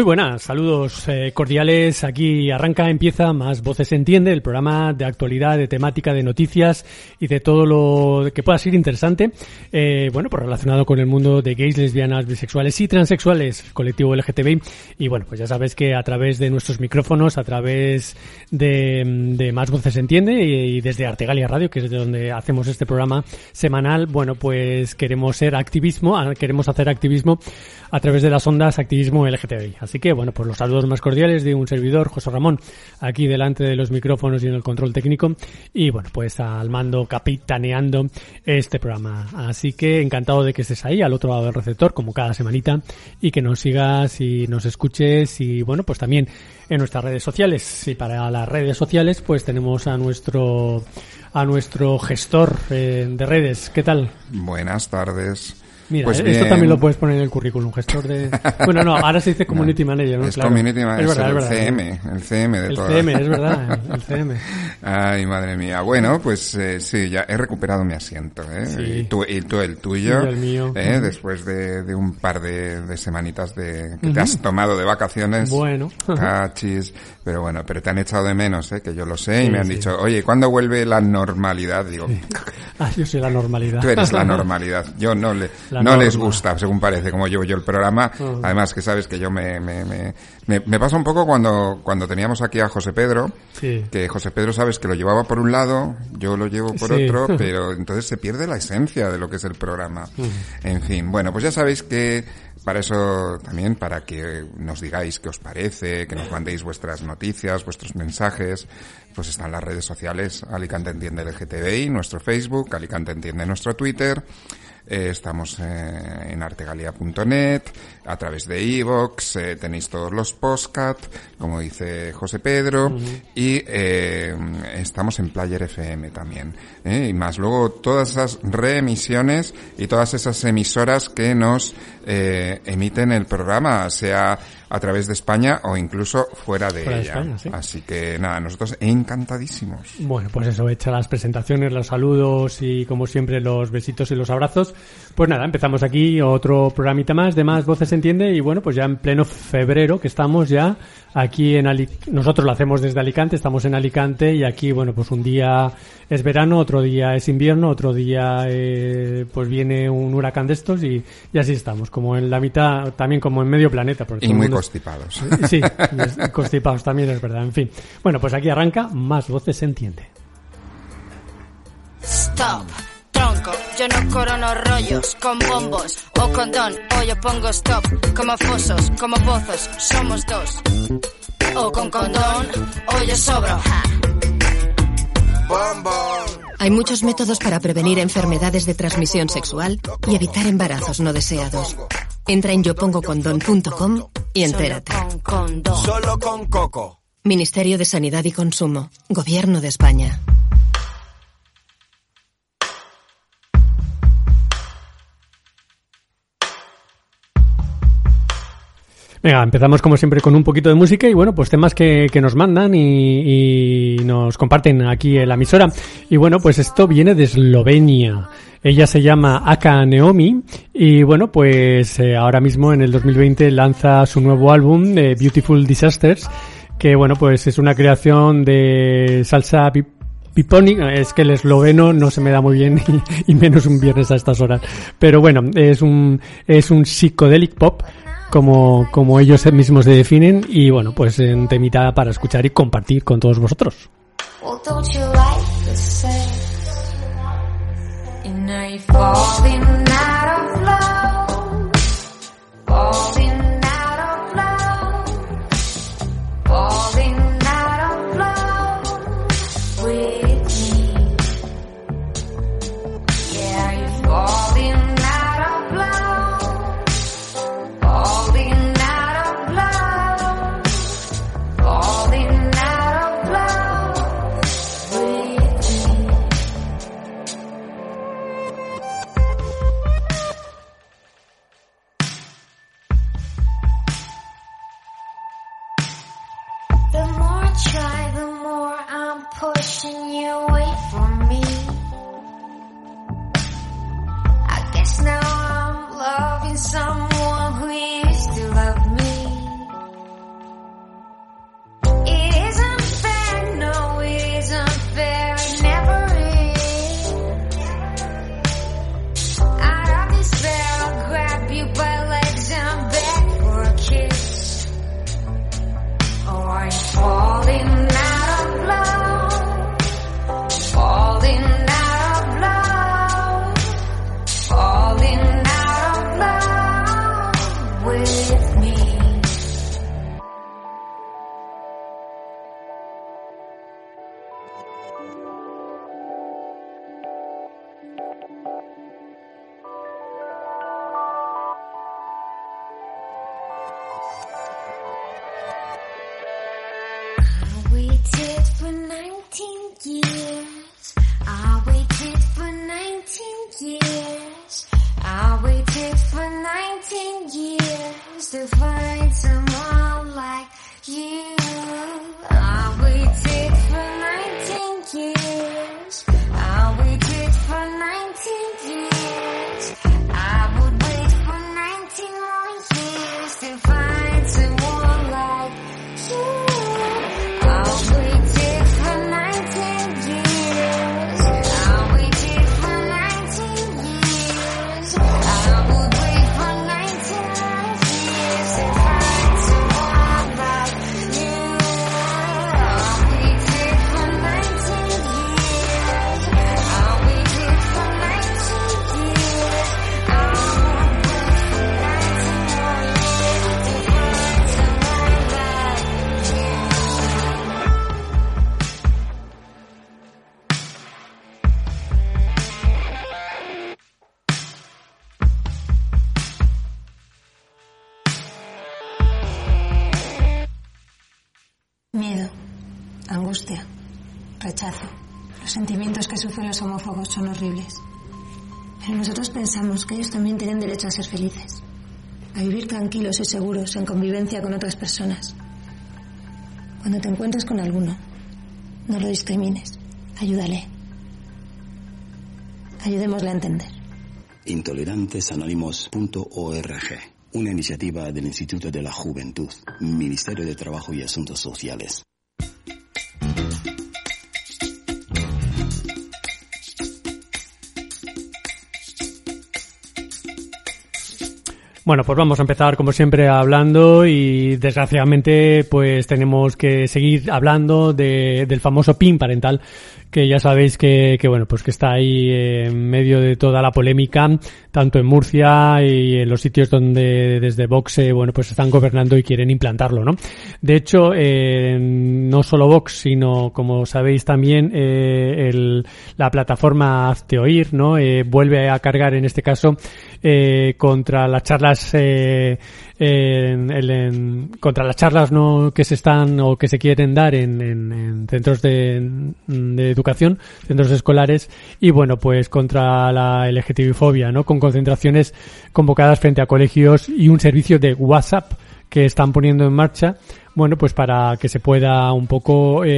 Muy buenas, saludos eh, cordiales. Aquí arranca, empieza Más Voces Entiende, el programa de actualidad, de temática, de noticias y de todo lo que pueda ser interesante. Eh, bueno, pues relacionado con el mundo de gays, lesbianas, bisexuales y transexuales, colectivo LGTBI. Y bueno, pues ya sabes que a través de nuestros micrófonos, a través de, de Más Voces Entiende y, y desde Artegalia Radio, que es de donde hacemos este programa semanal, bueno, pues queremos ser activismo, ah, queremos hacer activismo a través de las ondas activismo LGTBI. Así que, bueno, pues los saludos más cordiales de un servidor, José Ramón, aquí delante de los micrófonos y en el control técnico. Y bueno, pues al mando, capitaneando este programa. Así que encantado de que estés ahí, al otro lado del receptor, como cada semanita, y que nos sigas y nos escuches. Y bueno, pues también en nuestras redes sociales. Y para las redes sociales, pues tenemos a nuestro a nuestro gestor eh, de redes. ¿Qué tal? Buenas tardes. Mira, Pues eh, esto bien. también lo puedes poner en el currículum, gestor de... Bueno, no, ahora se dice community manager, ¿no? Es Claro. community manager, Es verdad, el es verdad. CM, el CM de El todo. CM, es verdad, el CM. Ay, madre mía. Bueno, pues eh, sí, ya he recuperado mi asiento, ¿eh? Sí. Y, tú, y tú el tuyo, Y el mío. ¿eh? Ujú. Después de, de un par de, de semanitas de, que te has tomado de vacaciones. Bueno. Cachis. Pero bueno, pero te han echado de menos, ¿eh? Que yo lo sé. y Sí, me han sí. dicho, oye, ¿cuándo vuelve la normalidad? Digo, Ah, yo soy la normalidad. Tú eres la normalidad. Yo no le, La no les gusta, según parece, como llevo yo el programa. Ah. Además que sabes que yo me, me, me, me, me pasa un poco cuando, cuando teníamos aquí a José Pedro, Sí. que José Pedro sabes que lo llevaba por un lado, yo lo llevo por Sí. otro, pero entonces se pierde la esencia de lo que es el programa. En fin, bueno, pues ya sabéis que para eso también, para que nos digáis qué os parece, que nos mandéis vuestras noticias, vuestros mensajes, pues están las redes sociales, Alicante Entiende LGTBI, nuestro Facebook, Alicante Entiende nuestro Twitter, eh, estamos eh, en artegalia.net, a través de iVoox, eh, tenéis todos los postcat, como dice José Pedro, y eh, estamos en Player FM también. ¿eh? Y más luego todas esas reemisiones y todas esas emisoras que nos eh, emiten el programa, sea a través de España o incluso fuera de Fuera de ella. España, sí. Así que nada, nosotros encantadísimos. Bueno, pues eso, hecha las presentaciones, los saludos y como siempre los besitos y los abrazos. Pues nada, empezamos aquí otro programita más de Más Voces se Entiende y bueno, pues ya en pleno febrero que estamos ya aquí en Alicante. Nosotros lo hacemos desde Alicante, estamos en Alicante y aquí, bueno, pues un día es verano, otro día es invierno, otro día eh, pues viene un huracán de estos y, y así estamos, como en la mitad, también como en medio planeta. Porque Y muy mundo- constipados. Sí, constipados también es verdad. En fin. Bueno, pues aquí arranca Más Voces se Entiende. Stop, yo no corono rollos con bombos o condón, o yo pongo stop, como fosos, como pozos, somos dos. O con condón, o yo sobro. ja. Hay muchos métodos para prevenir enfermedades de transmisión sexual y evitar embarazos no deseados. Entra en yopongocondón.com y entérate. Con. Solo con Coco. Ministerio de Sanidad y Consumo. Gobierno de España. Venga, empezamos como siempre con un poquito de música y bueno, pues temas que, que nos mandan y, nos comparten aquí en la emisora. Y bueno, pues esto viene de Eslovenia. Ella se llama Aka Neomi y bueno, pues eh, ahora mismo en el 2020 lanza su nuevo álbum, eh, Beautiful Disasters, que bueno, pues es una creación de salsa pi- Piponic, es que el esloveno no se me da muy bien y, menos un viernes a estas horas. Pero bueno, es un, es un psychedelic pop como, como ellos mismos se definen y bueno, pues en temita para escuchar y compartir con todos vosotros. Ellos también tienen derecho a ser felices, a vivir tranquilos y seguros en convivencia con otras personas. Cuando te encuentres con alguno, no lo discrimines, ayúdale. Ayudémosle a entender. Intolerantesanónimos.org, una iniciativa del Instituto de la Juventud, Ministerio de Trabajo y Asuntos Sociales. Bueno, pues vamos a empezar como siempre hablando y desgraciadamente pues tenemos que seguir hablando de, del famoso PIN parental que ya sabéis que, que bueno pues que está ahí en medio de toda la polémica tanto en Murcia y en los sitios donde desde Vox eh, bueno pues están gobernando y quieren implantarlo, ¿no? De hecho eh, no solo Vox sino como sabéis también eh, el, la plataforma Hazte Oír, ¿no? Eh, vuelve a cargar en este caso eh, contra las charlas eh, en, en, contra las charlas no que se están o que se quieren dar en, en centros de, de, educación, centros escolares y bueno pues contra la LGTBI-fobia, ¿no? Con concentraciones convocadas frente a colegios y un servicio de WhatsApp que están poniendo en marcha bueno, pues para que se pueda un poco eh,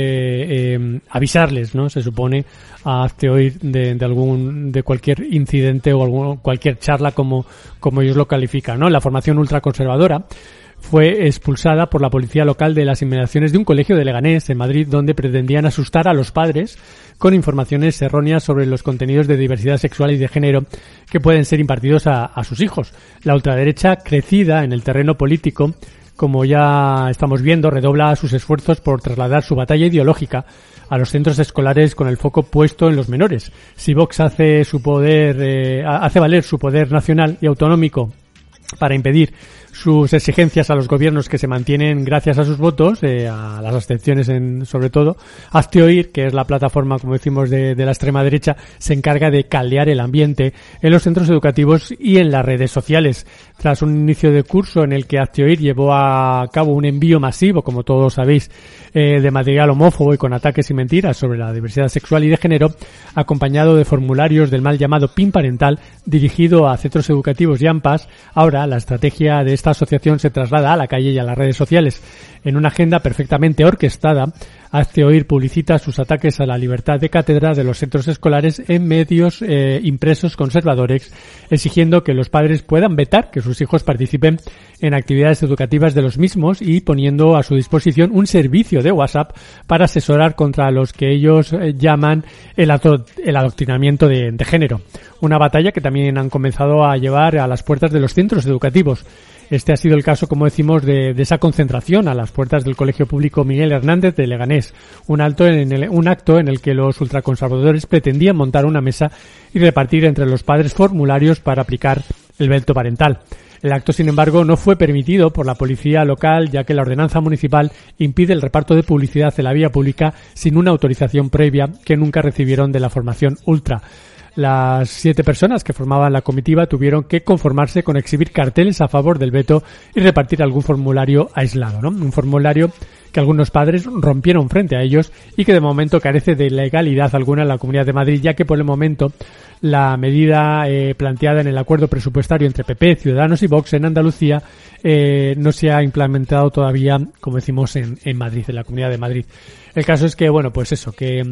eh, avisarles, ¿no? Se supone a hoy de, de, algún de cualquier incidente o algún, cualquier charla como como ellos lo califican, ¿no? La formación ultraconservadora fue expulsada por la policía local de las inmediaciones de un colegio de Leganés, en Madrid, donde pretendían asustar a los padres con informaciones erróneas sobre los contenidos de diversidad sexual y de género que pueden ser impartidos a sus hijos. La ultraderecha, crecida en el terreno político, como ya estamos viendo, redobla sus esfuerzos por trasladar su batalla ideológica a los centros escolares con el foco puesto en los menores. Si Vox hace su poder, eh, hace valer su poder nacional y autonómico para impedir sus exigencias a los gobiernos que se mantienen gracias a sus votos, eh, a las abstenciones en, sobre todo. Hazte que es la plataforma, como decimos, de, la extrema derecha, se encarga de caldear el ambiente en los centros educativos y en las redes sociales. Tras un inicio de curso en el que Hazte llevó a cabo un envío masivo, como todos sabéis, eh, de material homófobo y con ataques y mentiras sobre la diversidad sexual y de género, acompañado de formularios del mal llamado PIN parental dirigido a centros educativos y AMPAs, ahora la estrategia de esta asociación se traslada a la calle y a las redes sociales. En una agenda perfectamente orquestada, Hazte Oír publicita sus ataques a la libertad de cátedra de los centros escolares en medios eh, impresos conservadores, exigiendo que los padres puedan vetar que sus hijos participen en actividades educativas de los mismos y poniendo a su disposición un servicio de WhatsApp para asesorar contra los que ellos eh, llaman el, el adoctrinamiento de, de género. Una batalla que también han comenzado a llevar a las puertas de los centros educativos. Este ha sido el caso, como decimos, de, de, esa concentración a las puertas del Colegio Público Miguel Hernández de Leganés. Un, un acto en el que los ultraconservadores pretendían montar una mesa y repartir entre los padres formularios para aplicar el veto parental. El acto, sin embargo, no fue permitido por la policía local, ya que la ordenanza municipal impide el reparto de publicidad en la vía pública sin una autorización previa que nunca recibieron de la formación ultra. Las siete personas que formaban la comitiva tuvieron que conformarse con exhibir carteles a favor del veto y repartir algún formulario aislado, ¿no? Un formulario que algunos padres rompieron frente a ellos y que de momento carece de legalidad alguna en la Comunidad de Madrid, ya que por el momento la medida eh, planteada en el acuerdo presupuestario entre PP, Ciudadanos y Vox en Andalucía eh, no se ha implementado todavía, como decimos, en, en Madrid, en la Comunidad de Madrid. El caso es que, bueno, pues eso, que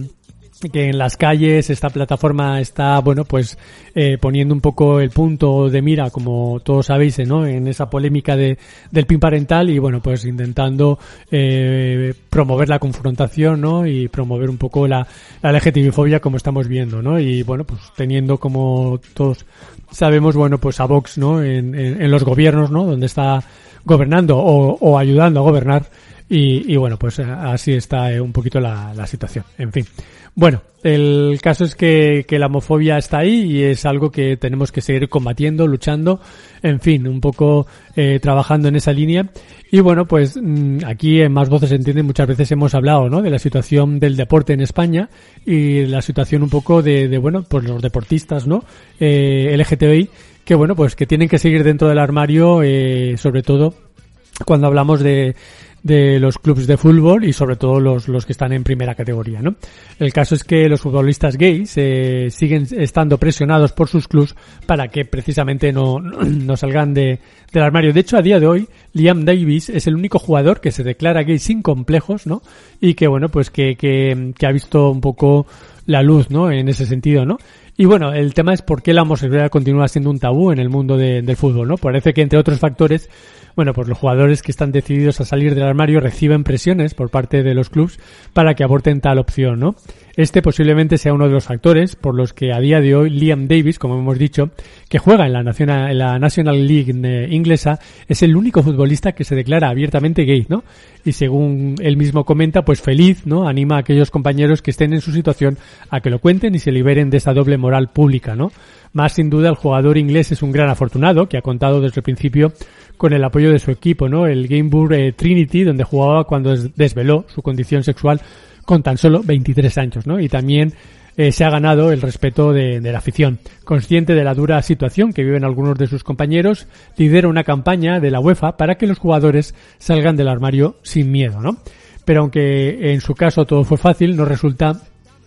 que en las calles esta plataforma está bueno pues eh, poniendo un poco el punto de mira como todos sabéis ¿no? en esa polémica de, del pin parental y bueno pues intentando eh, promover la confrontación ¿no? y promover un poco la, la LGTBI-fobia como estamos viendo ¿no? y bueno pues teniendo como todos sabemos bueno pues a Vox ¿no? en, en, en los gobiernos ¿no? donde está gobernando o, o ayudando a gobernar y, y, bueno, pues así está eh, un poquito la, la situación. En fin. Bueno, el caso es que, que, la homofobia está ahí y es algo que tenemos que seguir combatiendo, luchando, en fin, un poco eh, trabajando en esa línea. Y bueno, pues mmm, aquí en Más Voces Entienden muchas veces hemos hablado, ¿no? De la situación del deporte en España y la situación un poco de, de bueno, pues los deportistas, ¿no? Eh, LGTBI, que bueno, pues que tienen que seguir dentro del armario, eh, sobre todo cuando hablamos de, de los clubes de fútbol y sobre todo los, los que están en primera categoría, ¿no? El caso es que los futbolistas gays eh, siguen estando presionados por sus clubes para que precisamente no, no salgan de, del armario. De hecho, a día de hoy, Liam Davis es el único jugador que se declara gay sin complejos, ¿no? Y que, bueno, pues que, que, que ha visto un poco la luz, ¿no? En ese sentido, ¿no? Y bueno, el tema es por qué la homosexualidad continúa siendo un tabú en el mundo de, del fútbol, ¿no? Parece que entre otros factores, bueno, pues los jugadores que están decididos a salir del armario reciben presiones por parte de los clubes para que aborten tal opción, ¿no? Este posiblemente sea uno de los factores por los que a día de hoy Liam Davis, como hemos dicho, que juega en la, en la National League eh, inglesa, es el único futbolista que se declara abiertamente gay, ¿no? Y según él mismo comenta, pues feliz, ¿no? Anima a aquellos compañeros que estén en su situación a que lo cuenten y se liberen de esa doble moral pública, ¿no? Más sin duda el jugador inglés es un gran afortunado que ha contado desde el principio con el apoyo de su equipo, ¿no? El Gameburg eh, Trinity, donde jugaba cuando desveló su condición sexual con tan solo 23 años, ¿no? Y también eh, se ha ganado el respeto de, la afición. Consciente de la dura situación que viven algunos de sus compañeros, lidera una campaña de la UEFA para que los jugadores salgan del armario sin miedo, ¿no? Pero aunque en su caso todo fue fácil, no resulta,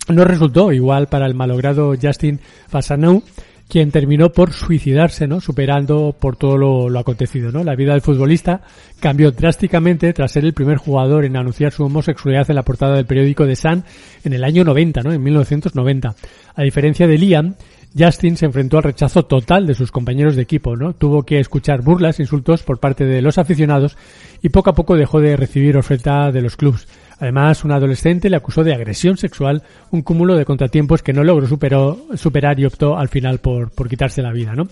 no resultó igual para el malogrado Justin Fassanou, quien terminó por suicidarse, ¿no? Superando por todo lo, lo, acontecido, ¿no? La vida del futbolista cambió drásticamente tras ser el primer jugador en anunciar su homosexualidad en la portada del periódico The Sun en el año 90, ¿no? En 1990. A diferencia de Liam, Justin se enfrentó al rechazo total de sus compañeros de equipo, ¿no? Tuvo que escuchar burlas, insultos por parte de los aficionados y poco a poco dejó de recibir oferta de los clubes. Además, un adolescente le acusó de agresión sexual, un cúmulo de contratiempos que no logró superar y optó al final por, por quitarse la vida, ¿no?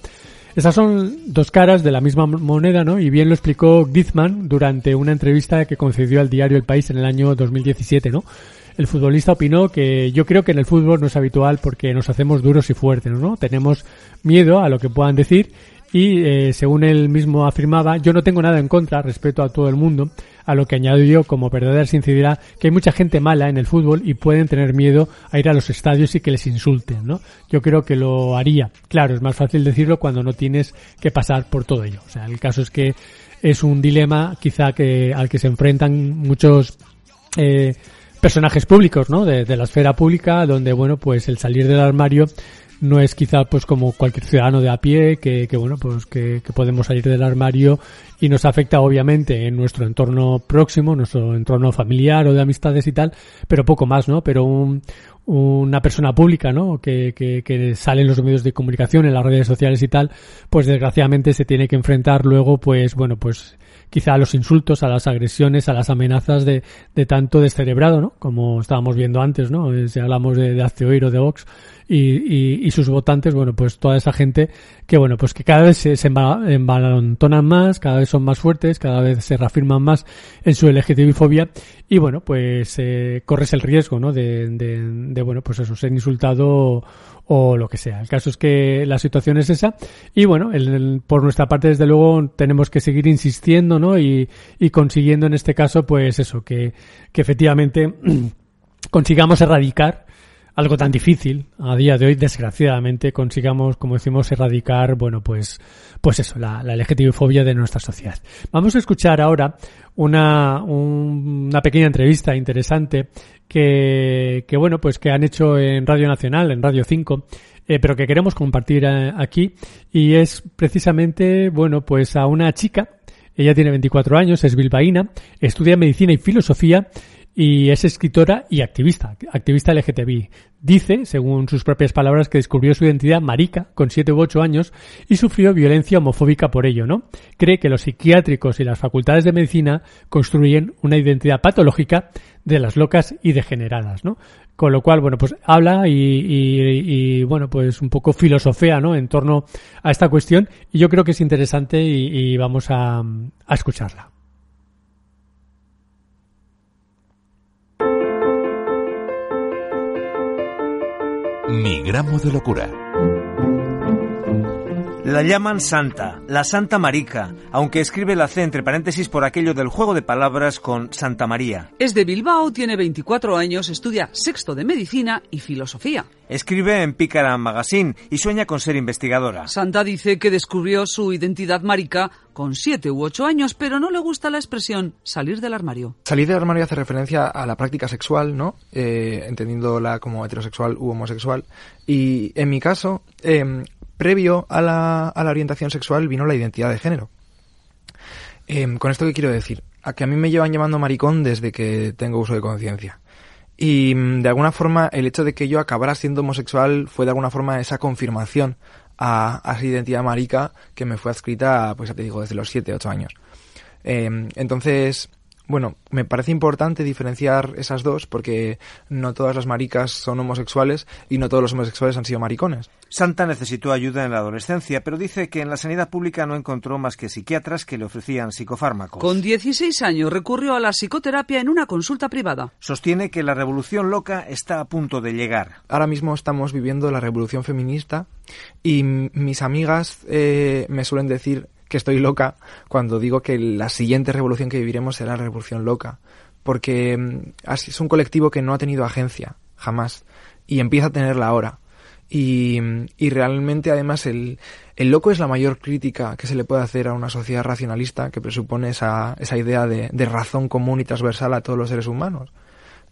Estas son dos caras de la misma moneda, ¿no? Y bien lo explicó Griezmann durante una entrevista que concedió al diario El País en el año 2017, ¿no? El futbolista opinó que yo creo que en el fútbol no es habitual porque nos hacemos duros y fuertes, ¿no? Tenemos miedo a lo que puedan decir y eh, según él mismo afirmaba, yo no tengo nada en contra, respeto a todo el mundo, a lo que añadió como verdadera sinceridad que hay mucha gente mala en el fútbol y pueden tener miedo a ir a los estadios y que les insulten, ¿no? Yo creo que lo haría. Claro, es más fácil decirlo cuando no tienes que pasar por todo ello. O sea, el caso es que es un dilema quizá que al que se enfrentan muchos eh, personajes públicos, ¿no? De, la esfera pública, donde, bueno, pues el salir del armario no es quizá pues como cualquier ciudadano de a pie que, que bueno pues que, que, podemos salir del armario y nos afecta obviamente en nuestro entorno próximo, nuestro entorno familiar o de amistades y tal, pero poco más, ¿no? Pero un, una persona pública, ¿no? Que, que, que sale en los medios de comunicación, en las redes sociales y tal, pues desgraciadamente se tiene que enfrentar luego, pues bueno, pues quizá a los insultos, a las agresiones, a las amenazas de, de tanto descerebrado, ¿no? Como estábamos viendo antes, ¿no? Si hablamos de, de Azteoir o de Vox y, y, y, sus votantes, bueno, pues toda esa gente que, bueno, pues que cada vez se, se embalantonan más, cada vez son más fuertes, cada vez se reafirman más en su LGTBI-fobia y, bueno, pues eh, corres el riesgo, ¿no? De, de, de, bueno, pues eso, ser insultado o lo que sea. El caso es que la situación es esa y bueno, el, el, por nuestra parte desde luego tenemos que seguir insistiendo, ¿no? Y, y consiguiendo en este caso pues eso, que, que efectivamente consigamos erradicar algo tan difícil a día de hoy, desgraciadamente, consigamos, como decimos, erradicar, bueno, pues, pues eso, la, la LGTB-fobia de nuestra sociedad. Vamos a escuchar ahora una, un, una pequeña entrevista interesante que, que, bueno, pues que han hecho en Radio Nacional, en Radio 5, eh, pero que queremos compartir eh, aquí, y es precisamente, bueno, pues a una chica, ella tiene 24 años, es bilbaína, estudia medicina y filosofía, y es escritora y activista, activista LGTBI. Dice, según sus propias palabras, que descubrió su identidad marica con 7 u 8 años y sufrió violencia homofóbica por ello, ¿no? Cree que los psiquiátricos y las facultades de medicina construyen una identidad patológica de las locas y degeneradas, ¿no? Con lo cual, bueno, pues habla y, y, y bueno, pues un poco filosofea, ¿no? En torno a esta cuestión y yo creo que es interesante y, vamos a escucharla. Mi gramo de locura. La llaman Santa, la Santa Marica, aunque escribe la C entre paréntesis por aquello del juego de palabras con Santa María. Es de Bilbao, tiene 24 años, estudia sexto de medicina y filosofía. Escribe en Pícara Magazine y sueña con ser investigadora. Santa dice que descubrió su identidad marica con 7 u 8 años, pero no le gusta la expresión salir del armario. Salir del armario hace referencia a la práctica sexual, ¿no? Eh, entendiéndola como heterosexual u homosexual. Y en mi caso, eh, previo a la, a la, orientación sexual vino la identidad de género. Eh, con esto que quiero decir, a que a mí me llevan llamando maricón desde que tengo uso de conciencia. Y de alguna forma el hecho de que yo acabara siendo homosexual fue de alguna forma esa confirmación a, a esa identidad marica que me fue adscrita, pues ya te digo, desde los 7, 8 años. Eh, entonces, bueno, me parece importante diferenciar esas dos porque no todas las maricas son homosexuales y no todos los homosexuales han sido maricones. Santa necesitó ayuda en la adolescencia, pero dice que en la sanidad pública no encontró más que psiquiatras que le ofrecían psicofármacos. Con 16 años recurrió a la psicoterapia en una consulta privada. Sostiene que la revolución loca está a punto de llegar. Ahora mismo estamos viviendo la revolución feminista y mis amigas eh, me suelen decir que estoy loca cuando digo que la siguiente revolución que viviremos será la revolución loca. Porque es un colectivo que no ha tenido agencia, jamás. Y empieza a tenerla ahora. Y, y realmente, además, el, loco es la mayor crítica que se le puede hacer a una sociedad racionalista que presupone esa, esa idea de, razón común y transversal a todos los seres humanos.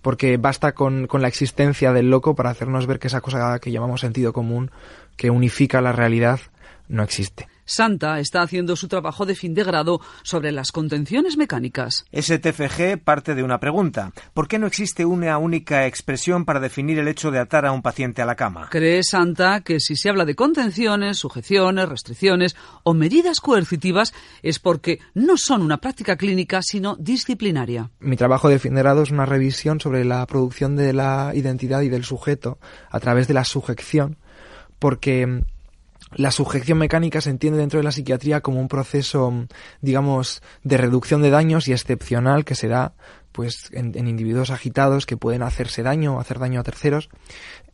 Porque basta con la existencia del loco para hacernos ver que esa cosa que llamamos sentido común, que unifica la realidad, no existe. Santa está haciendo su trabajo de fin de grado sobre las contenciones mecánicas. STFG parte de una pregunta. ¿Por qué no existe una única expresión para definir el hecho de atar a un paciente a la cama? Cree Santa que si se habla de contenciones, sujeciones, restricciones o medidas coercitivas es porque no son una práctica clínica, sino disciplinaria. Mi trabajo de fin de grado es una revisión sobre la producción de la identidad y del sujeto a través de la sujeción, porque la sujeción mecánica se entiende dentro de la psiquiatría como un proceso, digamos, de reducción de daños y excepcional que se da pues en, individuos agitados que pueden hacerse daño o hacer daño a terceros.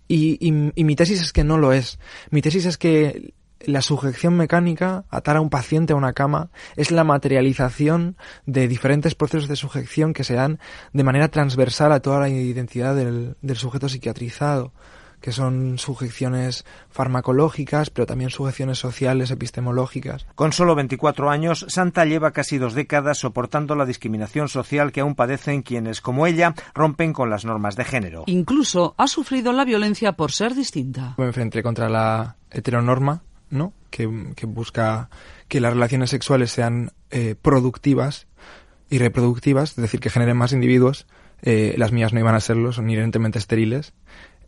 Y, y mi tesis es que no lo es. Mi tesis es que la sujeción mecánica, atar a un paciente a una cama, es la materialización de diferentes procesos de sujeción que se dan de manera transversal a toda la identidad del, sujeto psiquiatrizado que son sujeciones farmacológicas, pero también sujeciones sociales, epistemológicas. Con solo 24 años, Santa lleva casi dos décadas soportando la discriminación social que aún padecen quienes, como ella, rompen con las normas de género. Incluso ha sufrido la violencia por ser distinta. Me enfrenté contra la heteronorma, ¿no? Que, busca que las relaciones sexuales sean eh, productivas y reproductivas, es decir, que generen más individuos. Eh, las mías no iban a serlo, son inherentemente estériles.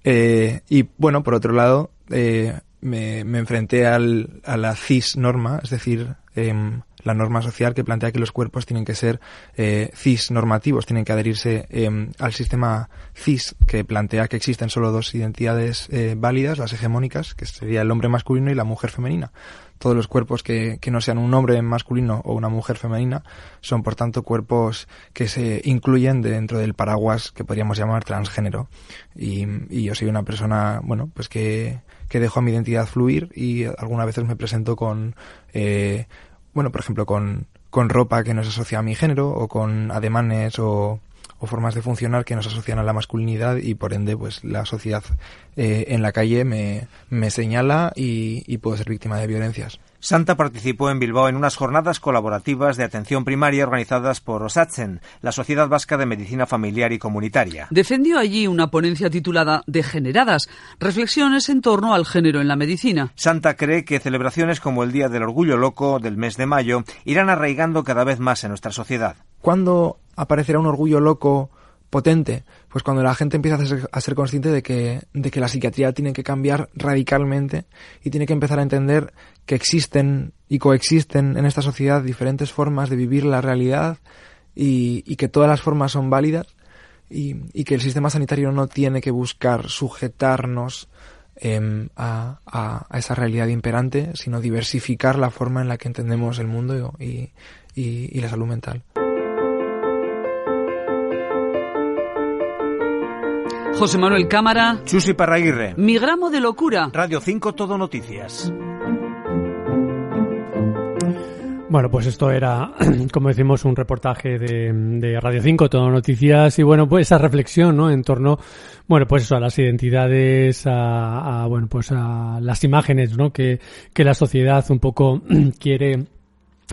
Eh, y bueno, por otro lado, me, me, enfrenté al, a la cis norma, es decir, em, la norma social que plantea que los cuerpos tienen que ser eh, cis normativos, tienen que adherirse em, al sistema cis que plantea que existen solo dos identidades eh, válidas, las hegemónicas, que sería el hombre masculino y la mujer femenina. Todos los cuerpos que, que no sean un hombre masculino o una mujer femenina son, por tanto, cuerpos que se incluyen dentro del paraguas que podríamos llamar transgénero. Y, yo soy una persona, bueno, pues que, que dejo a mi identidad fluir y algunas veces me presento con eh, bueno, por ejemplo, con, con ropa que nos asocia a mi género o con ademanes o, formas de funcionar que nos asocian a la masculinidad y por ende pues la sociedad eh, en la calle me, me señala y, puedo ser víctima de violencias. Santa participó en Bilbao en unas jornadas colaborativas de atención primaria organizadas por OSATSEN, la Sociedad Vasca de Medicina Familiar y Comunitaria. Defendió allí una ponencia titulada Degeneradas, reflexiones en torno al género en la medicina. Santa cree que celebraciones como el Día del Orgullo Loco del mes de mayo irán arraigando cada vez más en nuestra sociedad. ¿Cuándo aparecerá un orgullo loco potente? Pues cuando la gente empieza a ser, consciente de que, de que la psiquiatría tiene que cambiar radicalmente y tiene que empezar a entender que existen y coexisten en esta sociedad diferentes formas de vivir la realidad y, que todas las formas son válidas y, que el sistema sanitario no tiene que buscar sujetarnos em, a, a, esa realidad imperante, sino diversificar la forma en la que entendemos el mundo y, y la salud mental. José Manuel Cámara. Chusi Parraguirre. Mi gramo de locura. Radio 5 Todo Noticias. Bueno, pues esto era, como decimos, un reportaje de, Radio 5, Todo Noticias, y bueno, pues esa reflexión, ¿no? En torno, bueno, pues eso, a las identidades, a, bueno, pues a las imágenes, ¿no? Que, que la sociedad un poco quiere,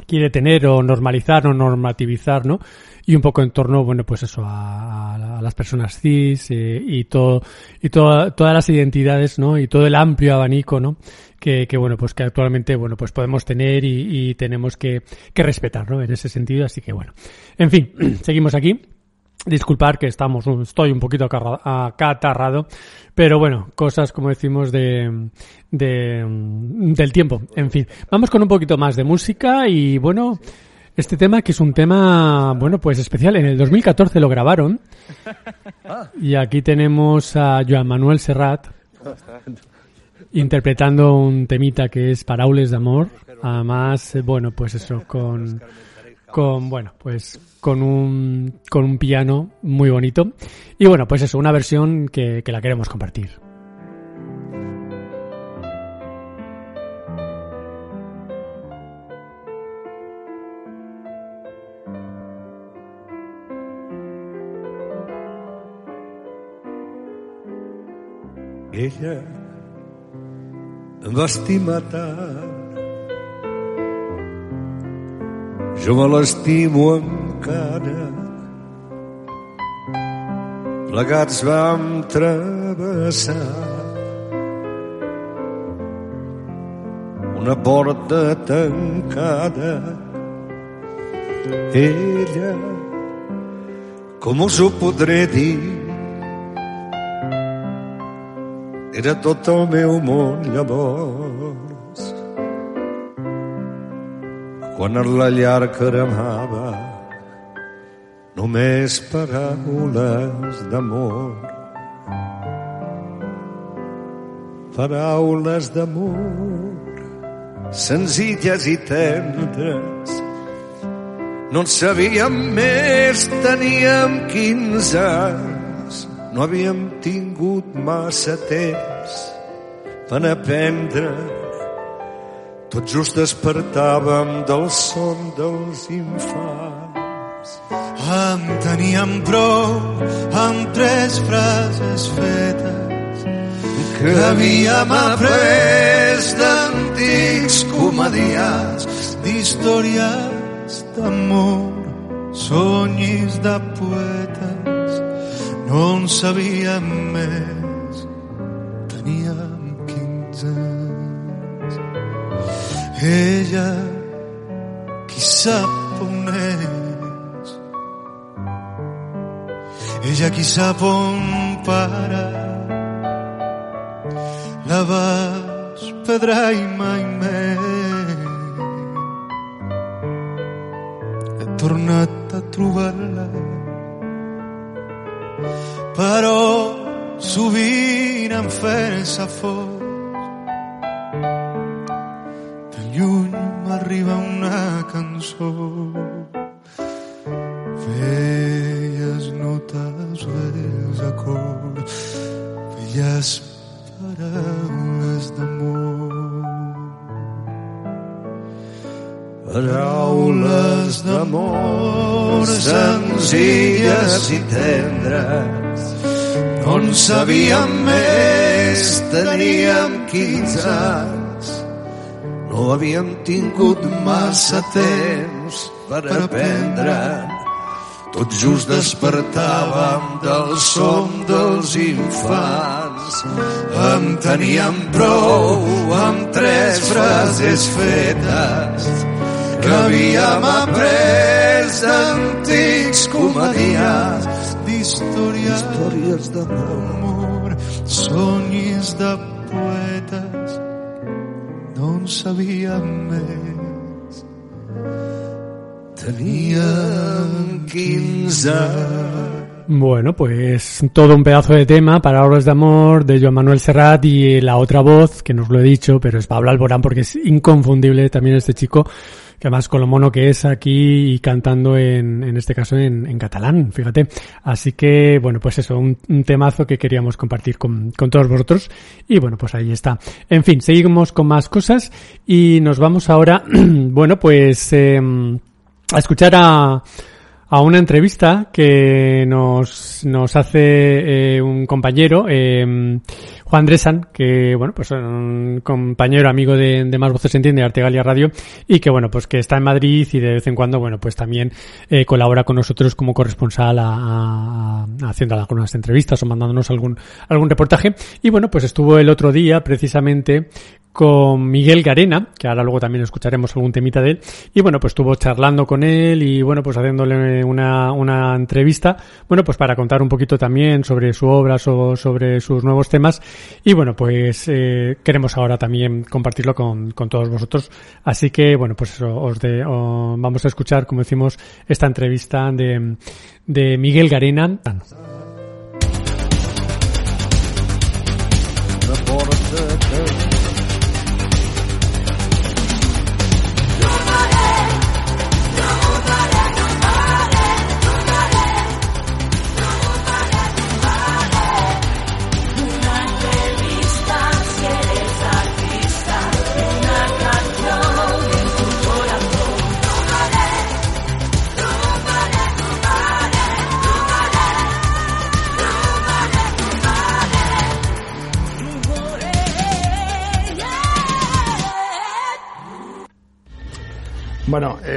quiere tener o normalizar o normativizar, ¿no? y un poco en torno, bueno, pues eso, a, las personas cis eh, y todo, y todas las identidades, ¿no? Y todo el amplio abanico, ¿no? Que, que bueno, pues que actualmente, bueno, pues podemos tener y, y tenemos que, que respetar, ¿no? En ese sentido, así que bueno. En fin, seguimos aquí. Disculpar que estamos, estoy un poquito acatarrado, pero bueno, cosas como decimos de, de, del tiempo. En fin, vamos con un poquito más de música y bueno, este tema que es un tema, bueno, pues especial. En el 2014 lo grabaron. Y aquí tenemos a Joan Manuel Serrat interpretando un temita que es Paraules de Amor. Además, bueno, pues eso, con, con, bueno, pues con un, con un piano muy bonito. Y bueno, pues eso, una versión que, que la queremos compartir. Ella Jo me l'estimo encara. Plegats vam travessar una porta tancada. Ella, com us ho podré dir, era tot el meu món llavors. Quan en la llar cremava només paraules d'amor. Paraules d'amor senzilles i tendres no en sabíem més, teníem 15 anys, no havíem tingut massa temps per aprendre. Tot just despertàvem del son dels infants. En teníem prou amb tres frases fetes que havíem après d'antics comedians, d'històries d'amor, somnis de poetes. No en sabíem més, Ella, qui sap on és, ella qui sap on para, la vas perdre i mai més. He tornat a trobar-la, però sovint em fer-se fos. Lluny m'arriba una cançó, velles notes, vells acords, velles paraules d'amor. Paraules d'amor senzilles i tendres. No en sabíem més, teníem 15 anys. No havíem tingut massa temps per aprendre. Tot just despertàvem del som dels infants. En teníem prou amb tres frases fetes que havíem après d'antics comedians d'històries històries d'amor. somnis de poetes, sabíem més. Teníem 15 Bueno, pues todo un pedazo de tema, Palabras de Amor, de Joan Manuel Serrat y la otra voz, que nos lo he dicho, pero es Pablo Alborán porque es inconfundible también este chico, que además con lo mono que es aquí y cantando en, en este caso en, en catalán, fíjate. Así que, bueno, pues eso, un, un temazo que queríamos compartir con, con todos vosotros. Y bueno, pues ahí está. En fin, seguimos con más cosas y nos vamos ahora, bueno, pues eh, a escuchar a a una entrevista que nos, nos hace eh, un compañero, eh, Juan Dresan, que, bueno, pues un compañero amigo de, de Más Voces Entiende, de Artegalia Radio, y que, bueno, pues que está en Madrid y de vez en cuando, bueno, pues también eh, colabora con nosotros como corresponsal a, a, a haciendo algunas entrevistas o mandándonos algún, algún reportaje. Y bueno, pues estuvo el otro día precisamente con Miguel Garena, que ahora luego también escucharemos algún temita de él, y bueno, pues estuvo charlando con él y bueno, pues haciéndole una, una entrevista, bueno, pues para contar un poquito también sobre su obra, so, sobre sus nuevos temas, y bueno, pues eh, queremos ahora también compartirlo con, con todos vosotros, así que bueno, pues eso, os de, vamos a escuchar, como decimos, esta entrevista de, de Miguel Garena.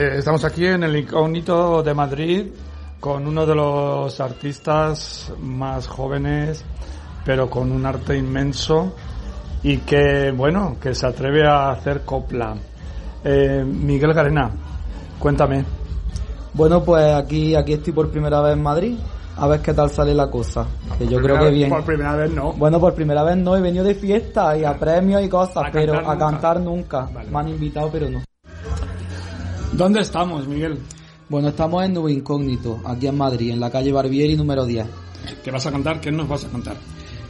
Eh, estamos aquí en el incógnito de Madrid con uno de los artistas más jóvenes, pero con un arte inmenso y que, bueno, que se atreve a hacer copla. Eh, Miguel Garena, cuéntame. Bueno, pues aquí, aquí estoy por primera vez en Madrid. A ver qué tal sale la cosa. Que yo creo que bien. Por primera vez no. Bueno, por primera vez no. He venido de fiesta y a premios y cosas, A pero cantar a cantar nunca. Me han invitado, pero no. ¿Dónde estamos, Miguel? Bueno, estamos en Nuevo Incógnito, aquí en Madrid, en la calle Barbieri número 10. ¿Qué vas a cantar? ¿Qué nos vas a cantar?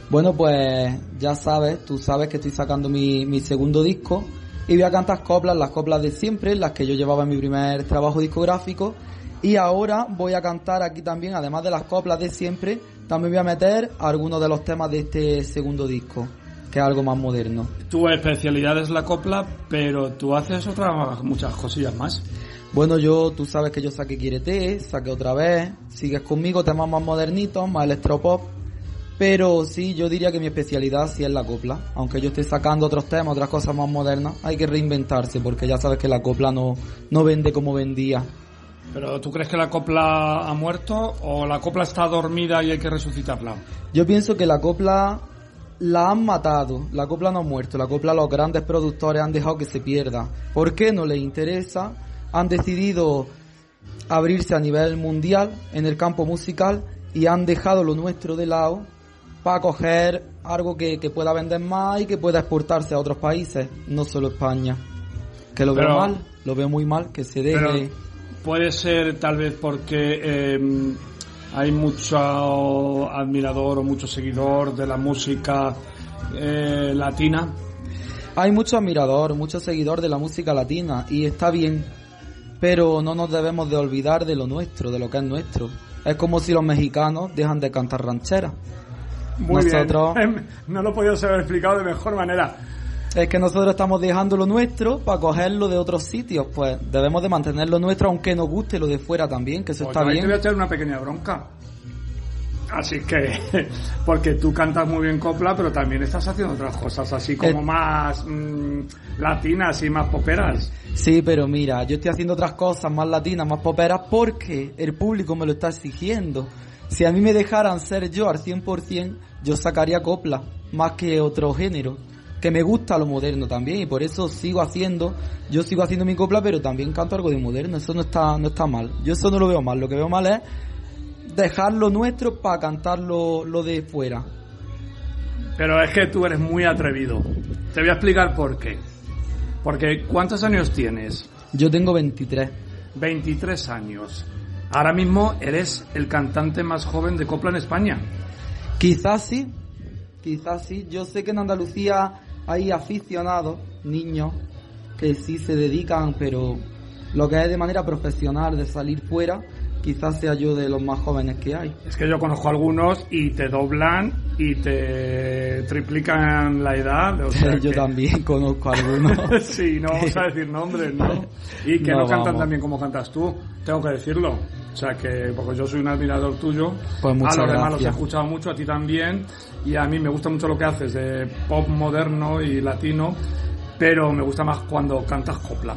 Bueno, pues ya sabes, tú sabes que estoy sacando mi, mi segundo disco y voy a cantar coplas, las coplas de siempre, las que yo llevaba en mi primer trabajo discográfico. Y ahora voy a cantar aquí también, además de las coplas de siempre, también voy a meter algunos de los temas de este segundo disco, que es algo más moderno. Tu especialidad es la copla, pero tú haces otras muchas cosillas más. Bueno, yo, tú sabes que yo saqué Quiérete, saqué otra vez, sigues conmigo, temas más modernitos, más electropop. Pero sí, yo diría que mi especialidad sí es la copla. Aunque yo esté sacando otros temas, otras cosas más modernas, hay que reinventarse porque ya sabes que la copla no, no vende como vendía. ¿Pero tú crees que la copla ha muerto o la copla está dormida y hay que resucitarla? Yo pienso que la copla la han matado, la copla no ha muerto, la copla los grandes productores han dejado que se pierda. ¿Por qué no les interesa? Han decidido abrirse a nivel mundial en el campo musical y han dejado lo nuestro de lado para coger algo que, que pueda vender más y que pueda exportarse a otros países, no solo España. Que lo Pero- veo mal, lo veo muy mal, que se deje... Pero puede ser tal vez porque eh, hay mucho admirador o mucho seguidor de la música eh, latina. Hay mucho admirador, mucho seguidor de la música latina y está bien, pero no nos debemos de olvidar de lo nuestro, de lo que es nuestro. Es como si los mexicanos dejan de cantar rancheras. Muy nosotros, bien. No lo podía haber explicado de mejor manera. Es que nosotros estamos dejando lo nuestro para cogerlo de otros sitios, pues debemos de mantener lo nuestro aunque nos guste lo de fuera también, que eso Pues está bien. te voy a echar una pequeña bronca. Así que, porque tú cantas muy bien copla, pero también estás haciendo otras cosas así como Eh. más mm, latinas y más poperas. Sí, pero mira, yo estoy haciendo otras cosas más latinas, más poperas, porque el público me lo está exigiendo. Si a mí me dejaran ser yo al 100%, yo sacaría copla, más que otro género. Que me gusta lo moderno también, y por eso sigo haciendo, yo sigo haciendo mi copla, pero también canto algo de moderno, eso no está, no está mal. Yo eso no lo veo mal, lo que veo mal es dejar lo nuestro para cantar lo, lo de fuera. Pero es que tú eres muy atrevido. Te voy a explicar por qué. Porque ¿cuántos años tienes? Yo tengo 23. 23 años. Ahora mismo eres el cantante más joven de copla en España. Quizás sí, quizás sí. Yo sé que en Andalucía hay aficionados, niños, que sí se dedican, pero lo que es de manera profesional, de salir fuera, quizás sea yo de los más jóvenes que hay. Es que yo conozco algunos y te doblan y te triplican la edad. o sea yo que- también conozco algunos. sí, no vamos a decir nombres, ¿no? Y que no, No, cantan tan bien como cantas tú, tengo que decirlo. O sea que, porque yo soy un admirador tuyo, Pues a los demás los he escuchado mucho, a ti también, y a mí me gusta mucho lo que haces de pop moderno y latino, pero me gusta más cuando cantas copla,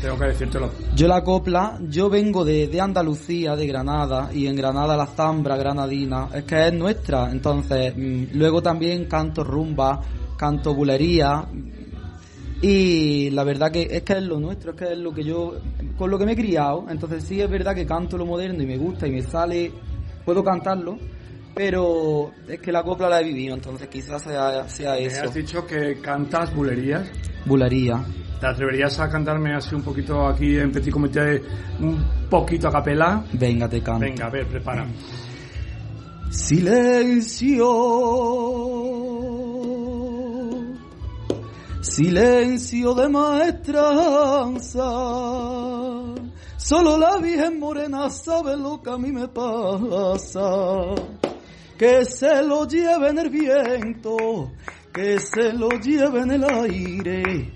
tengo que decírtelo. Yo la copla, yo vengo de, de Andalucía, de Granada, y en Granada la zambra granadina, es que es nuestra, entonces mm, luego también canto rumba, canto bulería, y la verdad que es que es lo nuestro, es que es lo que yo, con lo que me he criado, entonces sí es verdad que canto lo moderno y me gusta y me sale, puedo cantarlo, pero es que la copla la he vivido, entonces quizás sea, sea Me eso, has dicho que cantas bulerías. bulería. ¿Te atreverías a cantarme así un poquito aquí en Petit Comité, un poquito a capela? Venga, te canto. Venga, a ver, prepara. Silencio, silencio de maestranza. Solo la Virgen Morena sabe lo que a mí me pasa. Que se lo lleve en el viento, que se lo lleve en el aire.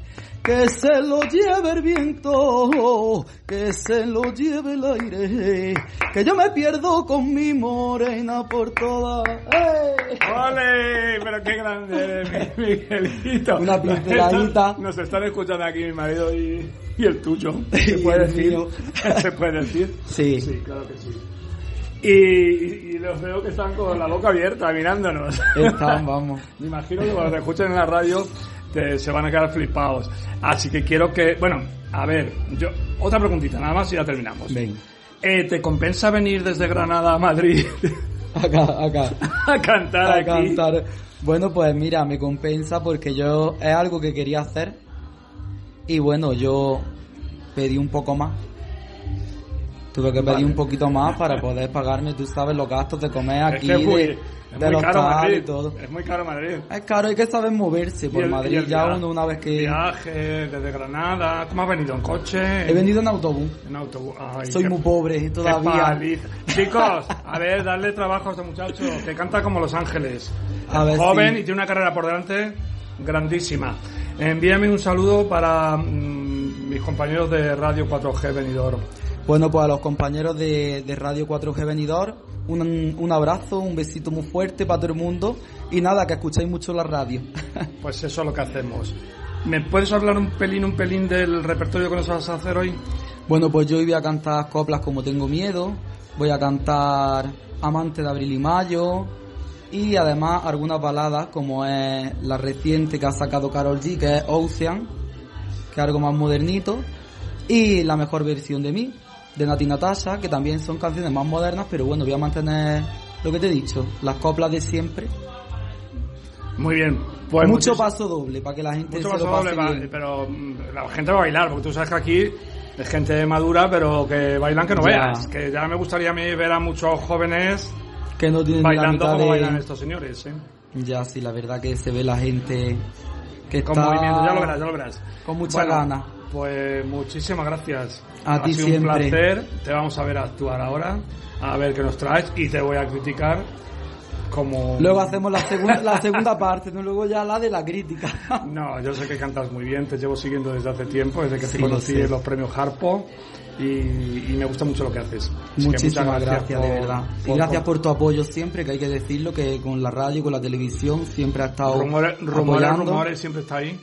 Que se lo lleve el viento, que se lo lleve el aire, que yo me pierdo con mi morena por toda. ¡Eh! ¡Ole! Pero qué grande Miguelito. Una pinceladita. Nos están escuchando aquí mi marido y, y el tuyo. ¿Se puede decir? ¿Se puede decir? Sí. Sí, claro que sí. Y, y los veo que están con la boca abierta mirándonos. Están, vamos. Me imagino que cuando te escuchen en la radio te, se van a quedar flipados. Así que quiero que, bueno, a ver, yo otra preguntita nada más y ya terminamos. Ven. Eh, ¿Te compensa venir desde Granada a Madrid Acá, acá. a cantar a aquí? cantar. Bueno, pues mira, me compensa porque yo es algo que quería hacer y bueno, yo pedí un poco más. Tuve que pedir Vale. un poquito más para poder pagarme, tú sabes, los gastos de comer Es aquí, que es muy, de, es de muy los caro Madrid. y todo. Es muy caro Madrid. Es caro, hay que saber moverse por el- Madrid. Ya via- uno una vez que Viaje desde Granada. ¿Cómo has venido? ¿En coche? he venido en autobús. En autobús. Ay, Soy qué- muy pobre todavía. Chicos, a ver, darle trabajo a este muchacho que canta como Los Ángeles. A ver, Joven sí. y tiene una carrera por delante grandísima. Envíame un saludo para mm, mis compañeros de Radio 4G Benidorm. Bueno, pues a los compañeros de, de Radio 4G Venidor, un, un abrazo, un besito muy fuerte para todo el mundo y nada, que escucháis mucho la radio. Pues eso es lo que hacemos. ¿Me puedes hablar un pelín, un pelín del repertorio que nos vas a hacer hoy? Bueno, pues yo hoy voy a cantar coplas como Tengo Miedo, voy a cantar Amante de Abril y Mayo y además algunas baladas como es la reciente que ha sacado Carol G, que es Ocean, que es algo más modernito, y la mejor versión de mí, de Nati Natasha, que también son canciones más modernas, pero bueno, voy a mantener lo que te he dicho, las coplas de siempre. Muy bien. Pues Mucho paso doble para que la gente Mucho se paso lo pase doble, bien. pero mm, la gente va a bailar, porque tú sabes que aquí es gente madura, pero que bailan que no Ya. veas. Que ya me gustaría a mí ver a muchos jóvenes Que no tienen la bailando mitad como de- bailan estos señores. ¿eh? Ya, sí, la verdad que se ve la gente que Con está movimiento, ya lo verás, ya lo verás. con mucha Bueno, gana. Pues muchísimas gracias. A ha ti sido siempre. un placer. Te vamos a ver actuar ahora, a ver qué nos traes y te voy a criticar como... Luego hacemos la segunda, la segunda parte, ¿no? luego ya la de la crítica. No, yo sé que cantas muy bien, te llevo siguiendo desde hace tiempo, desde que Sí, te conocí en los premios Harpo y, y me gusta mucho lo que haces. Que Muchísimas gracias, de por- verdad. Y gracias por tu apoyo siempre, que hay que decirlo, que con la radio, con la televisión, siempre ha estado Rumores, rumores, rumores siempre está ahí.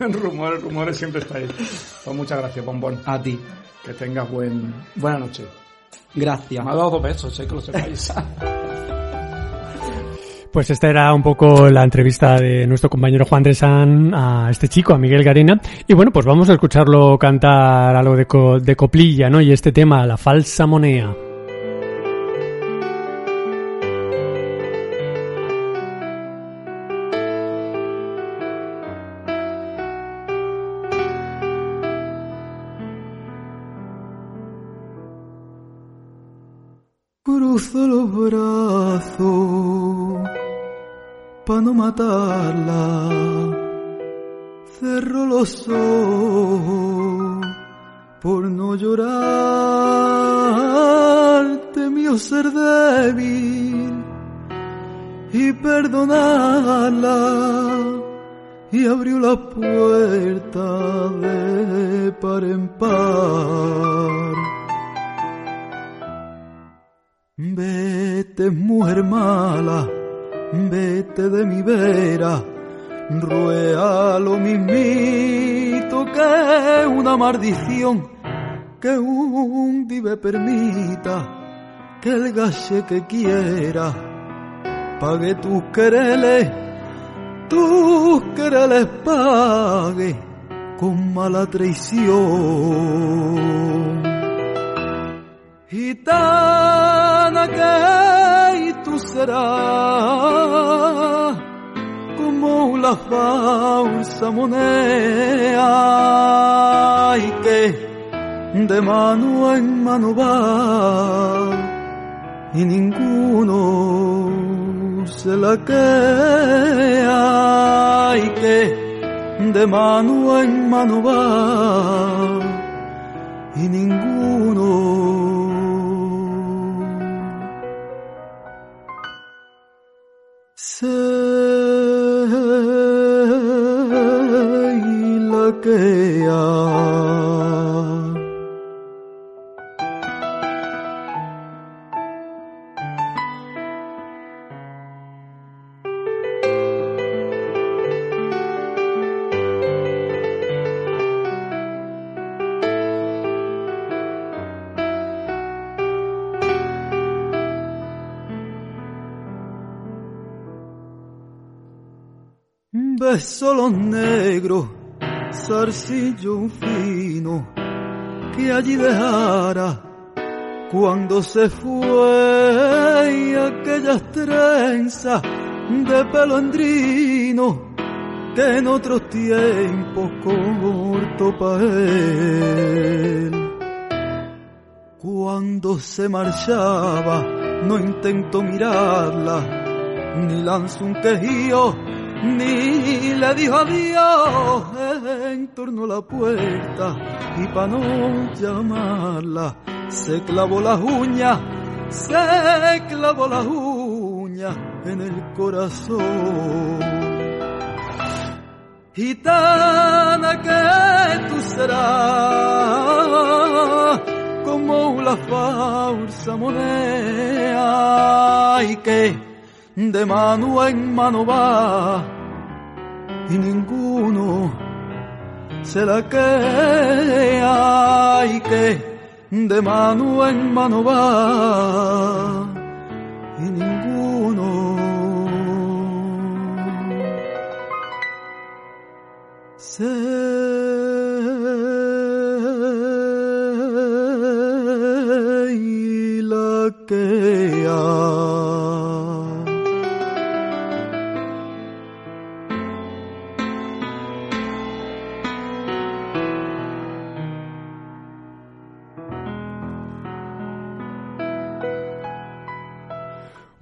rumores, rumores siempre está ahí. Pues muchas gracias, Bombón. A ti. Que tengas buen, buena noche. Gracias. Me ha dado dos besos, sé que lo sepáis. Pues esta era un poco la entrevista de nuestro compañero Juan Dresan a este chico, a Miguel Garena. Y bueno, pues vamos a escucharlo cantar algo de, co- de coplilla, ¿no? Y este tema, La falsa moneda. Pa' no matarla. Cerro los ojos por no llorar. Temió ser débil y perdonarla. Y abrió la puerta de par en par. Vete, mujer mala, vete de mi vera, ruea lo mismito que una maldición, que un dive permita que el gache que quiera pague tus quereles, tus quereles pague con mala traición. Gitana que tú serás como la falsa moneda. Y que de mano en mano va y ninguno se la queda y que de mano en mano va y ninguno se la beso los negros, zarcillo fino, que allí dejara cuando se fue y aquellas trenzas de pelo andrino que en otros tiempos corto para él. Cuando se marchaba, no intento mirarla, ni lanzo un quejío, ni le dijo adiós en torno a la puerta y para no llamarla se clavó las uñas, se clavó las uñas en el corazón. Gitana que tú serás como la falsa moneda y que de mano en mano va y ninguno se la queda y que de mano en mano va y ninguno se la queda.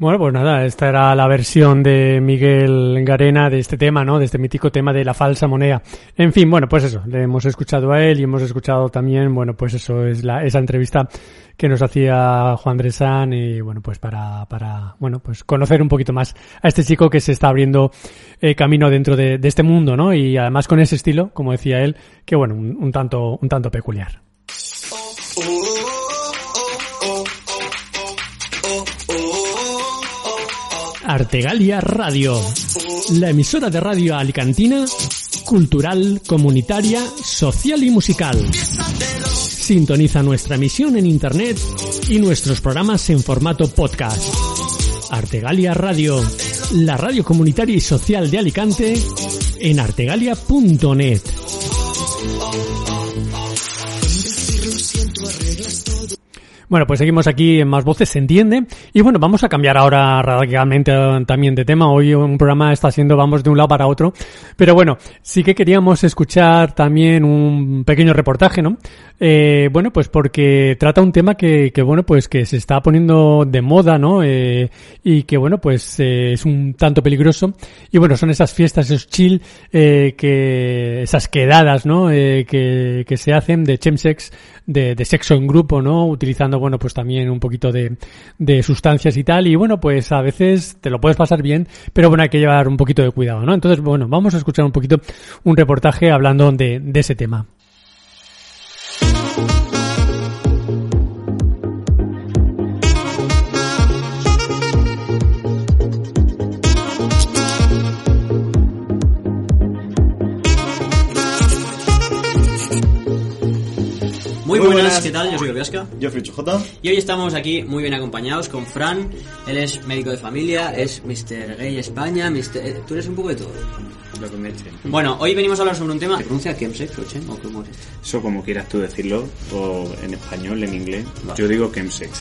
Bueno, pues nada, esta era la versión de Miguel Garena de este tema, ¿no? De este mítico tema de la falsa moneda. En fin, bueno, pues eso, le hemos escuchado a él y hemos escuchado también, bueno, pues eso es la, esa entrevista que nos hacía Juan Dresan y bueno, pues para, para, bueno, pues conocer un poquito más a este chico que se está abriendo eh, camino dentro de, de, este mundo, ¿no? Y además con ese estilo, como decía él, que bueno, un, un tanto, un tanto peculiar. Artegalia Radio, la emisora de radio alicantina, cultural, comunitaria, social y musical. Sintoniza nuestra emisión en internet y nuestros programas en formato podcast. Artegalia Radio, la radio comunitaria y social de Alicante, en artegalia.net. Bueno, pues seguimos aquí en Más Voces se entiende. Y bueno, vamos a cambiar ahora radicalmente también de tema. Hoy un programa está siendo, vamos de un lado para otro. Pero bueno, sí que queríamos escuchar también un pequeño reportaje, ¿no? Eh, bueno, pues porque trata un tema que, que, bueno, pues que se está poniendo de moda, ¿no? Eh, y que, bueno, pues eh, es un tanto peligroso. Y bueno, son esas fiestas, esos chill, eh, que, esas quedadas, ¿no? Eh, que, que se hacen de chemsex, de, sexo en grupo, ¿no? Utilizando, bueno, pues también un poquito de, sustancias y tal. Y bueno, pues a veces te lo puedes pasar bien, pero bueno, hay que llevar un poquito de cuidado, ¿no? Entonces, bueno, vamos a escuchar un poquito un reportaje hablando de ese tema. Muy, muy buenas, buenas, ¿qué tal? Yo soy Obiasca. Yo soy Chujota. Y hoy estamos aquí muy bien acompañados con Fran. Él es médico de familia, es Mr. Gay España, Mr. Eh, tú eres un poco de todo. Lo que me Bueno, hoy venimos a hablar sobre un tema. ¿Se pronuncia chemsex o chem o cómo es? Eso como quieras tú decirlo, o en español, en inglés. Vale. Yo digo chemsex.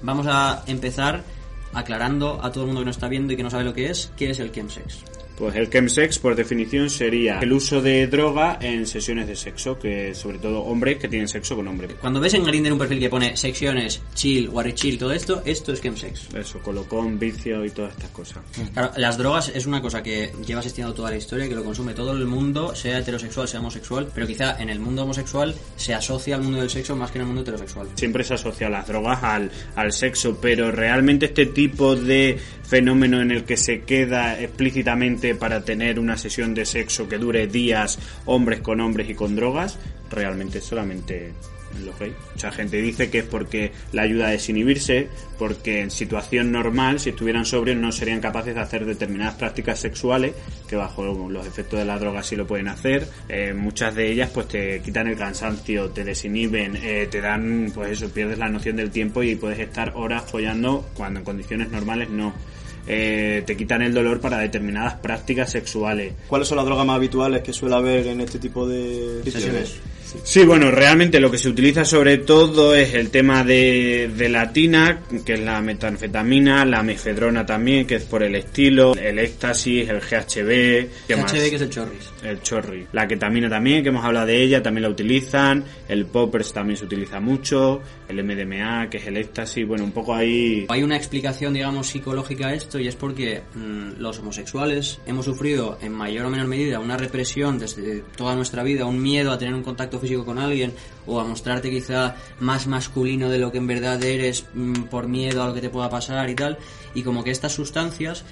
Vamos a empezar aclarando a todo el mundo que nos está viendo y que no sabe lo que es, ¿qué es el chemsex? Pues el chemsex, por definición, sería el uso de droga en sesiones de sexo, que sobre todo hombres que tienen sexo con hombres. Cuando ves en Grindr un perfil que pone secciones, chill, warri chill, todo esto, esto es chemsex. Eso, colocón, vicio y todas estas cosas. Claro, las drogas es una cosa que lleva asistiendo toda la historia, que lo consume todo el mundo, sea heterosexual, sea homosexual, pero quizá en el mundo homosexual se asocia al mundo del sexo más que en el mundo heterosexual. Siempre se asocia las drogas al, al sexo, pero realmente este tipo de fenómeno en el que se queda explícitamente para tener una sesión de sexo que dure días, hombres con hombres y con drogas, realmente solamente en los gays. Mucha gente dice que es porque la ayuda a desinhibirse, porque en situación normal, si estuvieran sobrios, no serían capaces de hacer determinadas prácticas sexuales, que bajo los efectos de la droga sí lo pueden hacer. Eh, muchas de ellas pues te quitan el cansancio, te desinhiben, eh, te dan, pues eso, pierdes la noción del tiempo y puedes estar horas follando cuando en condiciones normales no. Eh, te quitan el dolor para determinadas prácticas sexuales. ¿Cuáles son las drogas más habituales que suele haber en este tipo de sesiones? Sí, bueno, realmente lo que se utiliza sobre todo es el tema de, de la tina, que es la metanfetamina, la mefedrona también, que es por el estilo, el éxtasis, el GHB, ¿qué más? GHB que es el chorris. El chorri. La ketamina también, que hemos hablado de ella, también la utilizan. El poppers también se utiliza mucho. El MDMA, que es el éxtasis. Bueno, un poco ahí... Hay una explicación, digamos, psicológica a esto y es porque mm, los homosexuales hemos sufrido en mayor o menor medida una represión desde toda nuestra vida, un miedo a tener un contacto físico con alguien o a mostrarte quizá más masculino de lo que en verdad eres mm, por miedo a lo que te pueda pasar y tal. Y como que estas sustancias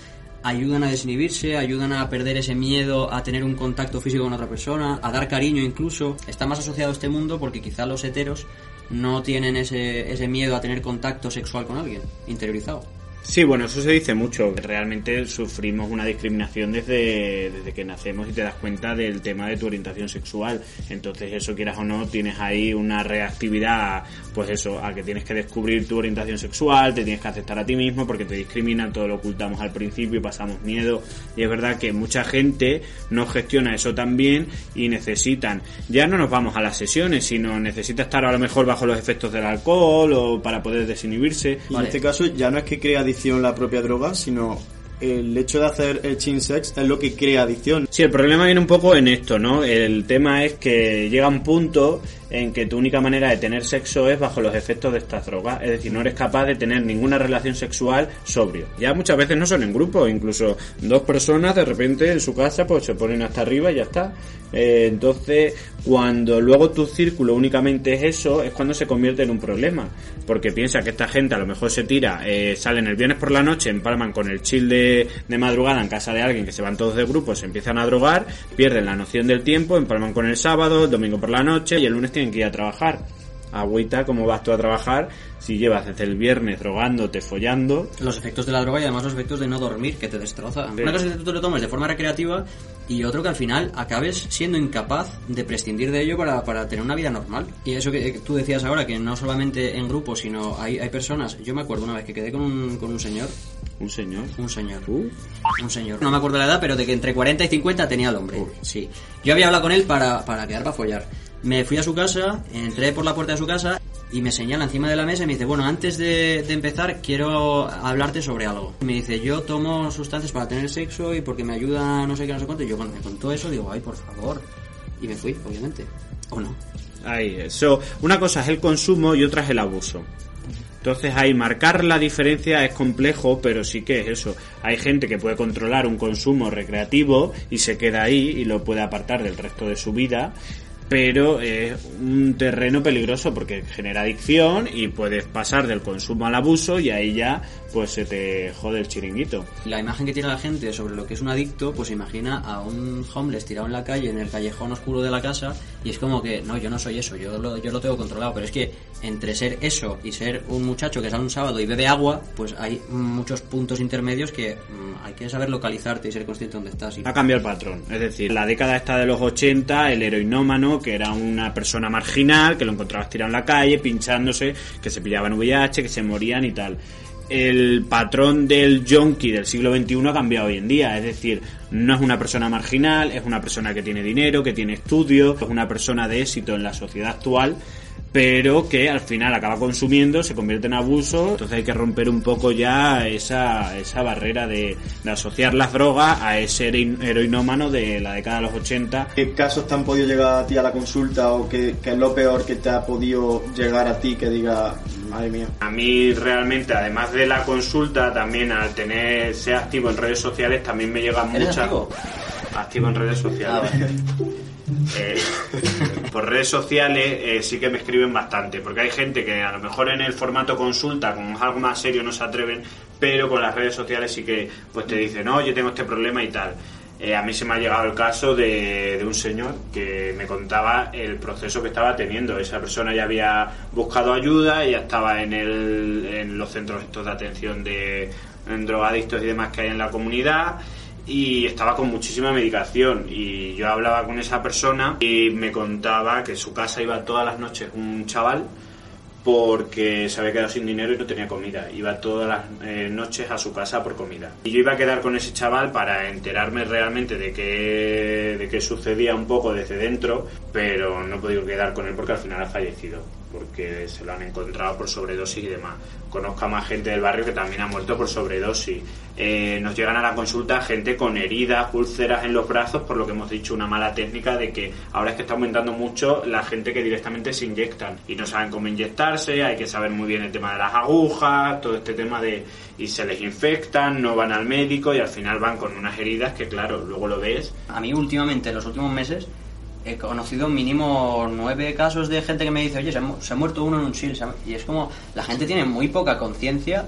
ayudan a desinhibirse, ayudan a perder ese miedo a tener un contacto físico con otra persona, a dar cariño incluso. Está más asociado a este mundo porque quizá los heteros no tienen ese, ese miedo a tener contacto sexual con alguien, interiorizado. Sí, bueno, eso se dice mucho. Realmente sufrimos una discriminación desde, desde que nacemos y te das cuenta del tema de tu orientación sexual. Entonces, eso quieras o no, tienes ahí una reactividad, pues eso, a que tienes que descubrir tu orientación sexual, te tienes que aceptar a ti mismo porque te discriminan, todo lo ocultamos al principio y pasamos miedo. Y es verdad que mucha gente no gestiona eso también y necesitan, ya no nos vamos a las sesiones, sino necesita estar a lo mejor bajo los efectos del alcohol o para poder desinhibirse. Y en este caso ya no es que crea la propia droga, sino el hecho de hacer el chin sex es lo que crea adicción. Sí, el problema viene un poco en esto, ¿no? El tema es que llega un punto en que tu única manera de tener sexo es bajo los efectos de estas drogas. Es decir, no eres capaz de tener ninguna relación sexual sobrio. Ya muchas veces no son en grupo, incluso dos personas de repente en su casa pues se ponen hasta arriba y ya está. Eh, entonces, cuando luego tu círculo únicamente es eso, es cuando se convierte en un problema. Porque piensa que esta gente a lo mejor se tira, eh, salen el viernes por la noche, empalman con el chill de, de madrugada en casa de alguien que se van todos de grupo, se empiezan a drogar, pierden la noción del tiempo, empalman con el sábado, el domingo por la noche y el lunes tienen que ir a trabajar. Agüita, ¿cómo vas tú a trabajar si llevas desde el viernes drogándote, follando? Los efectos de la droga y además los efectos de no dormir, que te destroza. Bien. Una cosa es que tú te lo tomes de forma recreativa y otro que al final acabes siendo incapaz de prescindir de ello para, para tener una vida normal. Y eso que tú decías ahora, que no solamente en grupo, sino hay, hay personas. Yo me acuerdo una vez que quedé con un, con un señor. ¿Un señor? Un señor. Un señor. No me acuerdo la edad, pero de que entre 40 y 50 tenía el hombre. Sí. Yo había hablado con él para, para quedar para follar. Me fui a su casa, entré por la puerta de su casa y me señala encima de la mesa y me dice, bueno, antes de, empezar quiero hablarte sobre algo. Me dice, yo tomo sustancias para tener sexo y porque me ayuda no sé qué, no sé cuánto. Y yo cuando me contó eso digo, ay, por favor. Y me fui, obviamente. ¿O no? Ahí, eso. Una cosa es el consumo y otra es el abuso. Entonces ahí marcar la diferencia es complejo, pero sí que es eso. Hay gente que puede controlar un consumo recreativo y se queda ahí y lo puede apartar del resto de su vida pero es un terreno peligroso porque genera adicción y puedes pasar del consumo al abuso y ahí ya pues se te jode el chiringuito. La imagen que tiene la gente sobre lo que es un adicto, pues imagina a un homeless tirado en la calle, en el callejón oscuro de la casa, y es como que, no, yo no soy eso, yo lo, yo lo tengo controlado, pero es que entre ser eso y ser un muchacho que sale un sábado y bebe agua, pues hay muchos puntos intermedios que mm, hay que saber localizarte y ser consciente de dónde estás. Y... Ha cambiado el patrón, es decir, la década esta de los 80, el heroinómano, que era una persona marginal, que lo encontrabas tirado en la calle, pinchándose, que se pillaban VIH, que se morían y tal el patrón del junkie del siglo XXI ha cambiado hoy en día. Es decir, no es una persona marginal, es una persona que tiene dinero, que tiene estudios, es una persona de éxito en la sociedad actual pero que al final acaba consumiendo, se convierte en abuso, entonces hay que romper un poco ya esa, esa barrera de, de asociar las drogas a ese heroinómano de la década de los 80. ¿Qué casos te han podido llegar a ti a la consulta o qué, qué es lo peor que te ha podido llegar a ti que diga, madre mía? A mí realmente, además de la consulta, también al tener, ser activo en redes sociales, también me llegan ¿Eres muchas... activo? Activo en redes sociales. Eh, por redes sociales eh, sí que me escriben bastante, porque hay gente que a lo mejor en el formato consulta, es algo más serio, no se atreven, pero con las redes sociales sí que pues te dicen, no, yo tengo este problema y tal. Eh, a mí se me ha llegado el caso de, de un señor que me contaba el proceso que estaba teniendo. Esa persona ya había buscado ayuda, ya estaba en, el, en los centros estos de atención de drogadictos y demás que hay en la comunidad y estaba con muchísima medicación y yo hablaba con esa persona y me contaba que su casa iba todas las noches un chaval porque se había quedado sin dinero y no tenía comida. Iba todas las eh, noches a su casa por comida. Y yo iba a quedar con ese chaval para enterarme realmente de qué, de qué sucedía un poco desde dentro, pero no he podido quedar con él porque al final ha fallecido porque se lo han encontrado por sobredosis y demás. Conozco a más gente del barrio que también ha muerto por sobredosis. Eh, nos llegan a la consulta gente con heridas, úlceras en los brazos, por lo que hemos dicho, una mala técnica de que ahora es que está aumentando mucho la gente que directamente se inyectan y no saben cómo inyectarse, hay que saber muy bien el tema de las agujas, todo este tema de... y se les infectan, no van al médico y al final van con unas heridas que claro, luego lo ves. A mí últimamente, en los últimos meses, he conocido mínimo nueve casos de gente que me dice, oye, se ha, mu- se ha muerto uno en un chill. se ha- Y es como, la gente tiene muy poca conciencia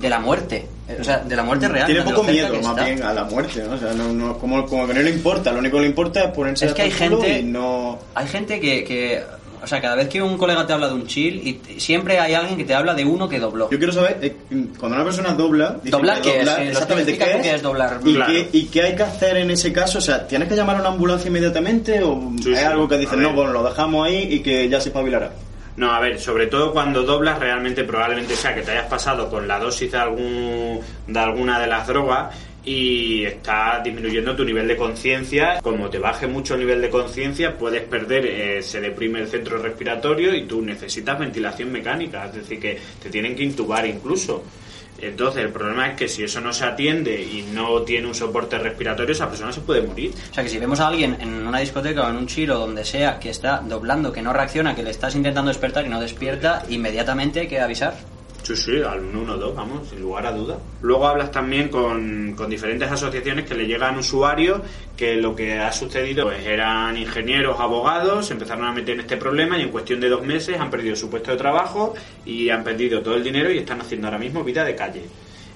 de la muerte. Eh, O sea, de la muerte real. Tiene poco miedo más está. bien a la muerte, ¿no? O sea, no, no- como, como que no le importa, lo único que le importa es ponerse Es que hay gente- no... Hay gente que, que, o sea, cada vez que un colega te habla de un chill, y siempre hay alguien que te habla de uno que dobló. Yo quiero saber, eh, cuando una persona dobla... dice ¿Doblar que qué es? doblar, Eh, exactamente qué es, qué es doblar. ¿Y, Claro. qué, ¿Y qué hay que hacer en ese caso? O sea, ¿tienes que llamar a una ambulancia inmediatamente o Sí, es sí. algo que ver. no, bueno, lo dejamos ahí y que ya se espabilará? No, a ver, sobre todo cuando doblas, realmente probablemente sea que te hayas pasado con la dosis de, algún, de alguna de las drogas y está disminuyendo tu nivel de conciencia. Como te baje mucho el nivel de conciencia, puedes perder, se deprime el centro respiratorio y tú necesitas ventilación mecánica, es decir, que te tienen que intubar incluso. Entonces, el problema es que si eso no se atiende y no tiene un soporte respiratorio, esa persona se puede morir. O sea, que si vemos a alguien en una discoteca o en un chill o donde sea que está doblando, que no reacciona, que le estás intentando despertar y no despierta, inmediatamente hay que avisar. Sí, sí, al 112, vamos, sin lugar a duda. Luego hablas también con, con diferentes asociaciones que le llegan usuarios que lo que ha sucedido pues eran ingenieros, abogados, empezaron a meter en este problema y en cuestión de dos meses han perdido su puesto de trabajo y han perdido todo el dinero y están haciendo ahora mismo vida de calle.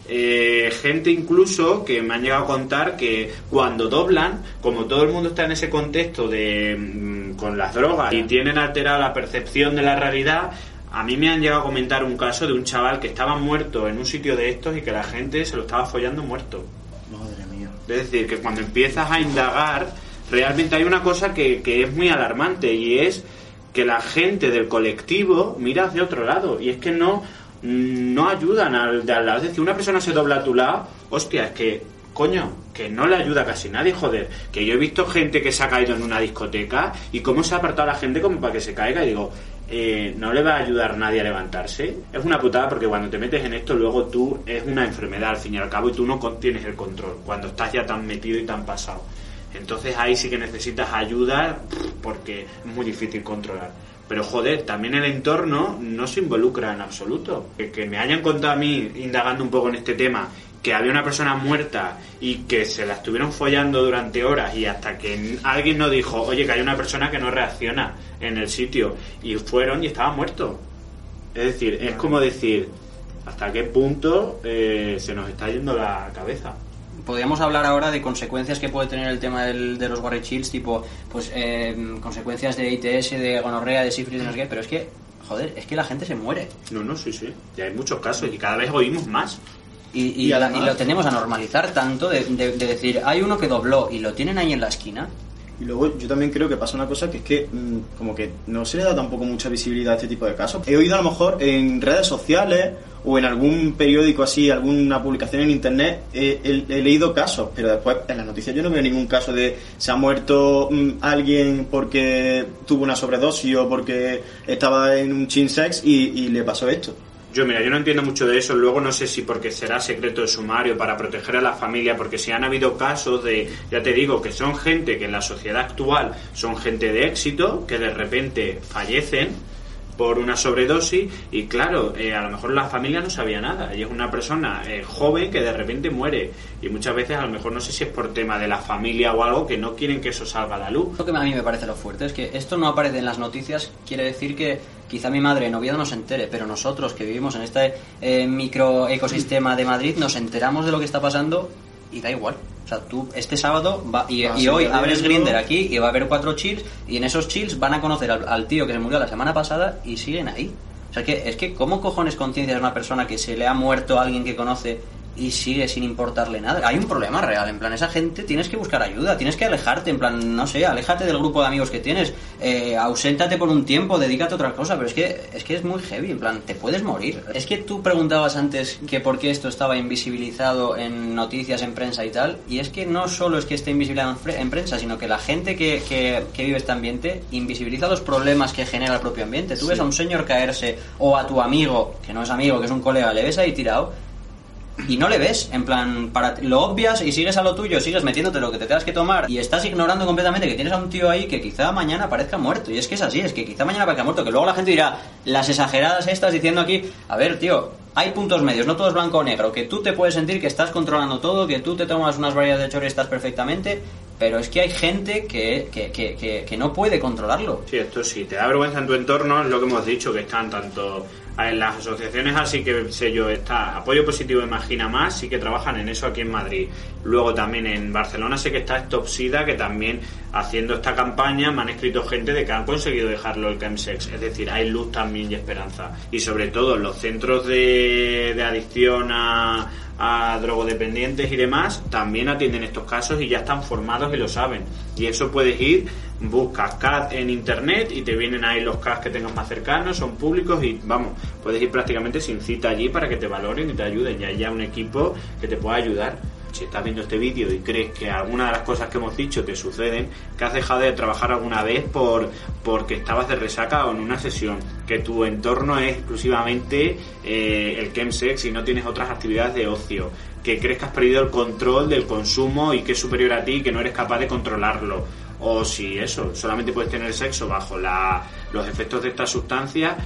Eh, gente incluso que me han llegado a contar que cuando doblan, como todo el mundo está en ese contexto de mm, con las drogas y tienen alterada la percepción de la realidad, a mí me han llegado a comentar un caso de un chaval que estaba muerto en un sitio de estos y que la gente se lo estaba follando muerto. Madre mía. Es decir, que cuando empiezas a indagar, realmente hay una cosa que, que es muy alarmante y es que la gente del colectivo mira hacia otro lado y es que no, no ayudan al de al lado. Es decir, una persona se dobla a tu lado, hostia, es que, coño, que no le ayuda casi nadie, joder. Que yo he visto gente que se ha caído en una discoteca y cómo se ha apartado a la gente como para que se caiga y digo, eh, no le va a ayudar nadie a levantarse. Es una putada porque cuando te metes en esto, luego tú es una enfermedad al fin y al cabo y tú no tienes el control cuando estás ya tan metido y tan pasado. Entonces ahí sí que necesitas ayuda porque es muy difícil controlar. Pero joder, también el entorno no se involucra en absoluto. Que, que me hayan contado a mí, indagando un poco en este tema, que había una persona muerta y que se la estuvieron follando durante horas y hasta que alguien no dijo, oye, que hay una persona que no reacciona en el sitio y fueron y estaba muerto. Es decir, es como decir, hasta qué punto eh, se nos está yendo la cabeza. Podríamos hablar ahora de consecuencias que puede tener el tema del- de los Warrior Chills, tipo, pues, eh, consecuencias de ITS, de gonorrea, de sífilis, de no sé qué, pero es que, joder, es que la gente se muere. No, no, sí, sí. Y hay muchos casos y cada vez oímos más. Y, y, Y además- y lo tenemos a normalizar tanto de, de- de decir, hay uno que dobló y lo tienen ahí en la esquina. Y luego yo también creo que pasa una cosa que es que mm, como que no se le da tampoco mucha visibilidad a este tipo de casos. He oído a lo mejor en redes sociales o en algún periódico así, alguna publicación en internet, eh, he, he leído casos, pero después en las noticias yo no veo ningún caso de se ha muerto mm, alguien porque tuvo una sobredosis o porque estaba en un chin sex y, y le pasó esto. Yo, mira, yo no entiendo mucho de eso. Luego no sé si porque será secreto de sumario para proteger a la familia, porque si han habido casos de, ya te digo, que son gente que en la sociedad actual son gente de éxito, que de repente fallecen por una sobredosis y claro, eh, a lo mejor la familia no sabía nada y es una persona eh, joven que de repente muere y muchas veces a lo mejor no sé si es por tema de la familia o algo que no quieren que eso salga a la luz. Lo que a mí me parece lo fuerte es que esto no aparece en las noticias, quiere decir que quizá mi madre en Oviedo no se entere, pero nosotros que vivimos en este eh, microecosistema de Madrid nos enteramos de lo que está pasando y da igual. O sea, tú este sábado va, y, Ah, y sí, hoy abres. Grinder aquí y va a haber cuatro chills y en esos chills van a conocer al, al tío que se murió la semana pasada y siguen ahí. O sea, que es que ¿cómo cojones conciencia es una persona que se le ha muerto a alguien que conoce y sigue sin importarle nada? Hay un problema real, en plan, esa gente tienes que buscar ayuda, tienes que alejarte, en plan, no sé, aléjate del grupo de amigos que tienes, eh, auséntate por un tiempo, dedícate a otra cosa, pero es que, es que es muy heavy, en plan, te puedes morir. Es que tú preguntabas antes que por qué esto estaba invisibilizado en noticias, en prensa y tal, y es que no solo es que esté invisibilizado en, prensa, sino que la gente que, que, que vive este ambiente invisibiliza los problemas que genera el propio ambiente. Tú ves a un señor caerse o a tu amigo, que no es amigo, que es un colega, le ves ahí tirado y no le ves, en plan, para lo obvias y sigues a lo tuyo, sigues metiéndote lo que te tengas que tomar y estás ignorando completamente que tienes a un tío ahí que quizá mañana parezca muerto. Y es que es así, es que quizá mañana parezca muerto, que luego la gente dirá las exageradas estas diciendo aquí, a ver, tío, hay puntos medios, no todo es blanco o negro, que tú te puedes sentir que estás controlando todo, que tú te tomas unas variedades de chorro y estás perfectamente, pero es que hay gente que, que, que, que, no puede controlarlo. Sí, esto sí, te da vergüenza en tu entorno, es lo que hemos dicho, que están tanto en las asociaciones así que sé yo, está Apoyo Positivo Imagina Más, sí que trabajan en eso aquí en Madrid. Luego también en Barcelona sé que está Stop Sida, que también haciendo esta campaña me han escrito gente de que han conseguido dejarlo el chemsex. Es decir, hay luz también y esperanza. Y sobre todo los centros de, de adicción a, a drogodependientes y demás también atienden estos casos y ya están formados y lo saben. Y eso puedes ir, buscas CAD en internet y te vienen ahí los CAD que tengas más cercanos, son públicos y vamos, puedes ir prácticamente sin cita allí para que te valoren y te ayuden. Y hay ya un equipo que te pueda ayudar. Si estás viendo este vídeo y crees que alguna de las cosas que hemos dicho te suceden, que has dejado de trabajar alguna vez por porque estabas de resaca o en una sesión, que tu entorno es exclusivamente eh, el chemsex y no tienes otras actividades de ocio, que crees que has perdido el control del consumo y que es superior a ti y que no eres capaz de controlarlo, o si eso, solamente puedes tener sexo bajo la, los efectos de esta sustancia,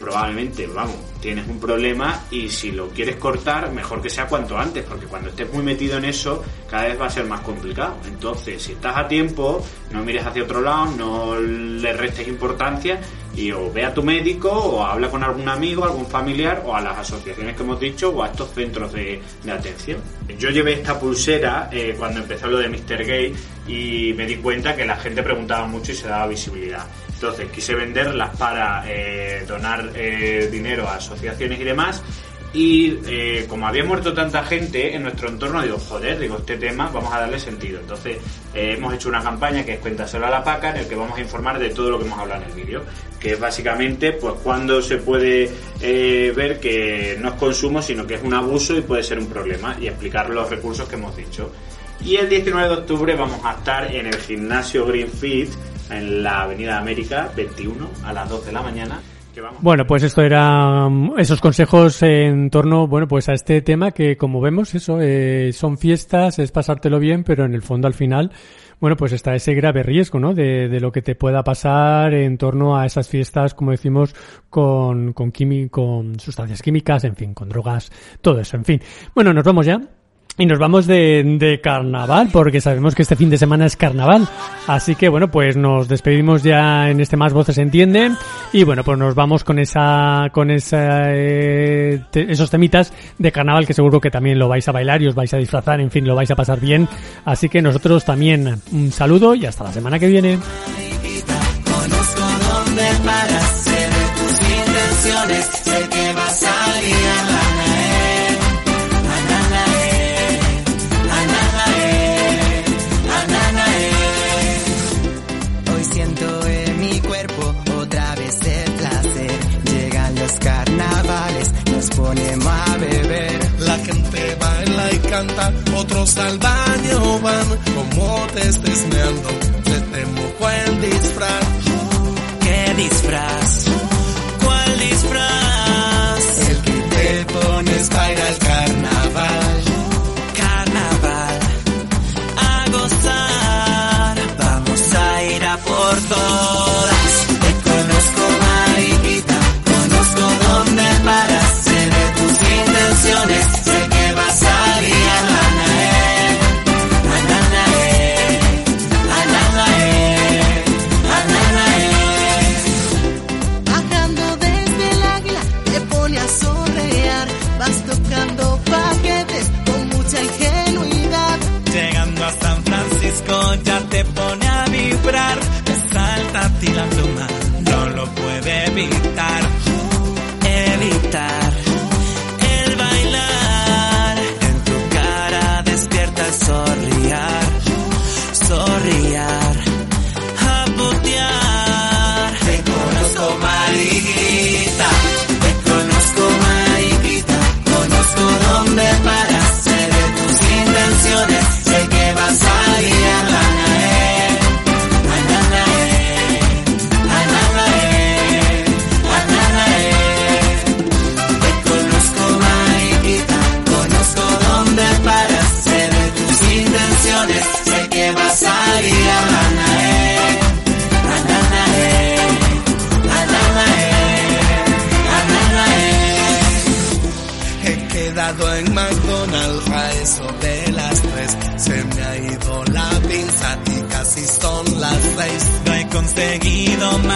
probablemente, vamos, tienes un problema y si lo quieres cortar, mejor que sea cuanto antes, porque cuando estés muy metido en eso, cada vez va a ser más complicado. Entonces, si estás a tiempo, no mires hacia otro lado, no le restes importancia y o ve a tu médico o habla con algún amigo, algún familiar o a las asociaciones que hemos dicho o a estos centros de, atención. Yo llevé esta pulsera eh, cuando empezó lo de Mr. Gay y me di cuenta que la gente preguntaba mucho y se daba visibilidad. Entonces quise venderlas para eh, donar eh, dinero a asociaciones y demás. Y eh, como había muerto tanta gente en nuestro entorno, digo, joder, digo, este tema vamos a darle sentido. Entonces hemos hecho una campaña que es Cuéntaselo a la Paca, en el que vamos a informar de todo lo que hemos hablado en el vídeo. Que es básicamente, pues, cuando se puede ver que no es consumo, sino que es un abuso y puede ser un problema. Y explicar los recursos que hemos dicho. Y el 19 de octubre vamos a estar en el gimnasio Greenfield, en la Avenida América 21, a las 2 de la mañana. Bueno, pues esto eran esos consejos en torno, bueno, pues a este tema que como vemos, eso, eh, son fiestas, es pasártelo bien, pero en el fondo al final, bueno, pues está ese grave riesgo, ¿no? De, de lo que te pueda pasar en torno a esas fiestas, como decimos, con, con, quimi- con sustancias químicas, en fin, con drogas, todo eso, en fin. Bueno, nos vamos ya. Y nos vamos de, de carnaval, porque sabemos que este fin de semana es carnaval. Así que bueno, pues nos despedimos ya en este Más Voces Entienden. Y bueno, pues nos vamos con esa, con esa, eh, esos temitas de carnaval que seguro que también lo vais a bailar y os vais a disfrazar, en fin, lo vais a pasar bien. Así que nosotros también un saludo y hasta la semana que viene. Baila y canta, otros al baño van. Como te estés meando, te temo el disfraz. ¿Qué disfraz? No he conseguido más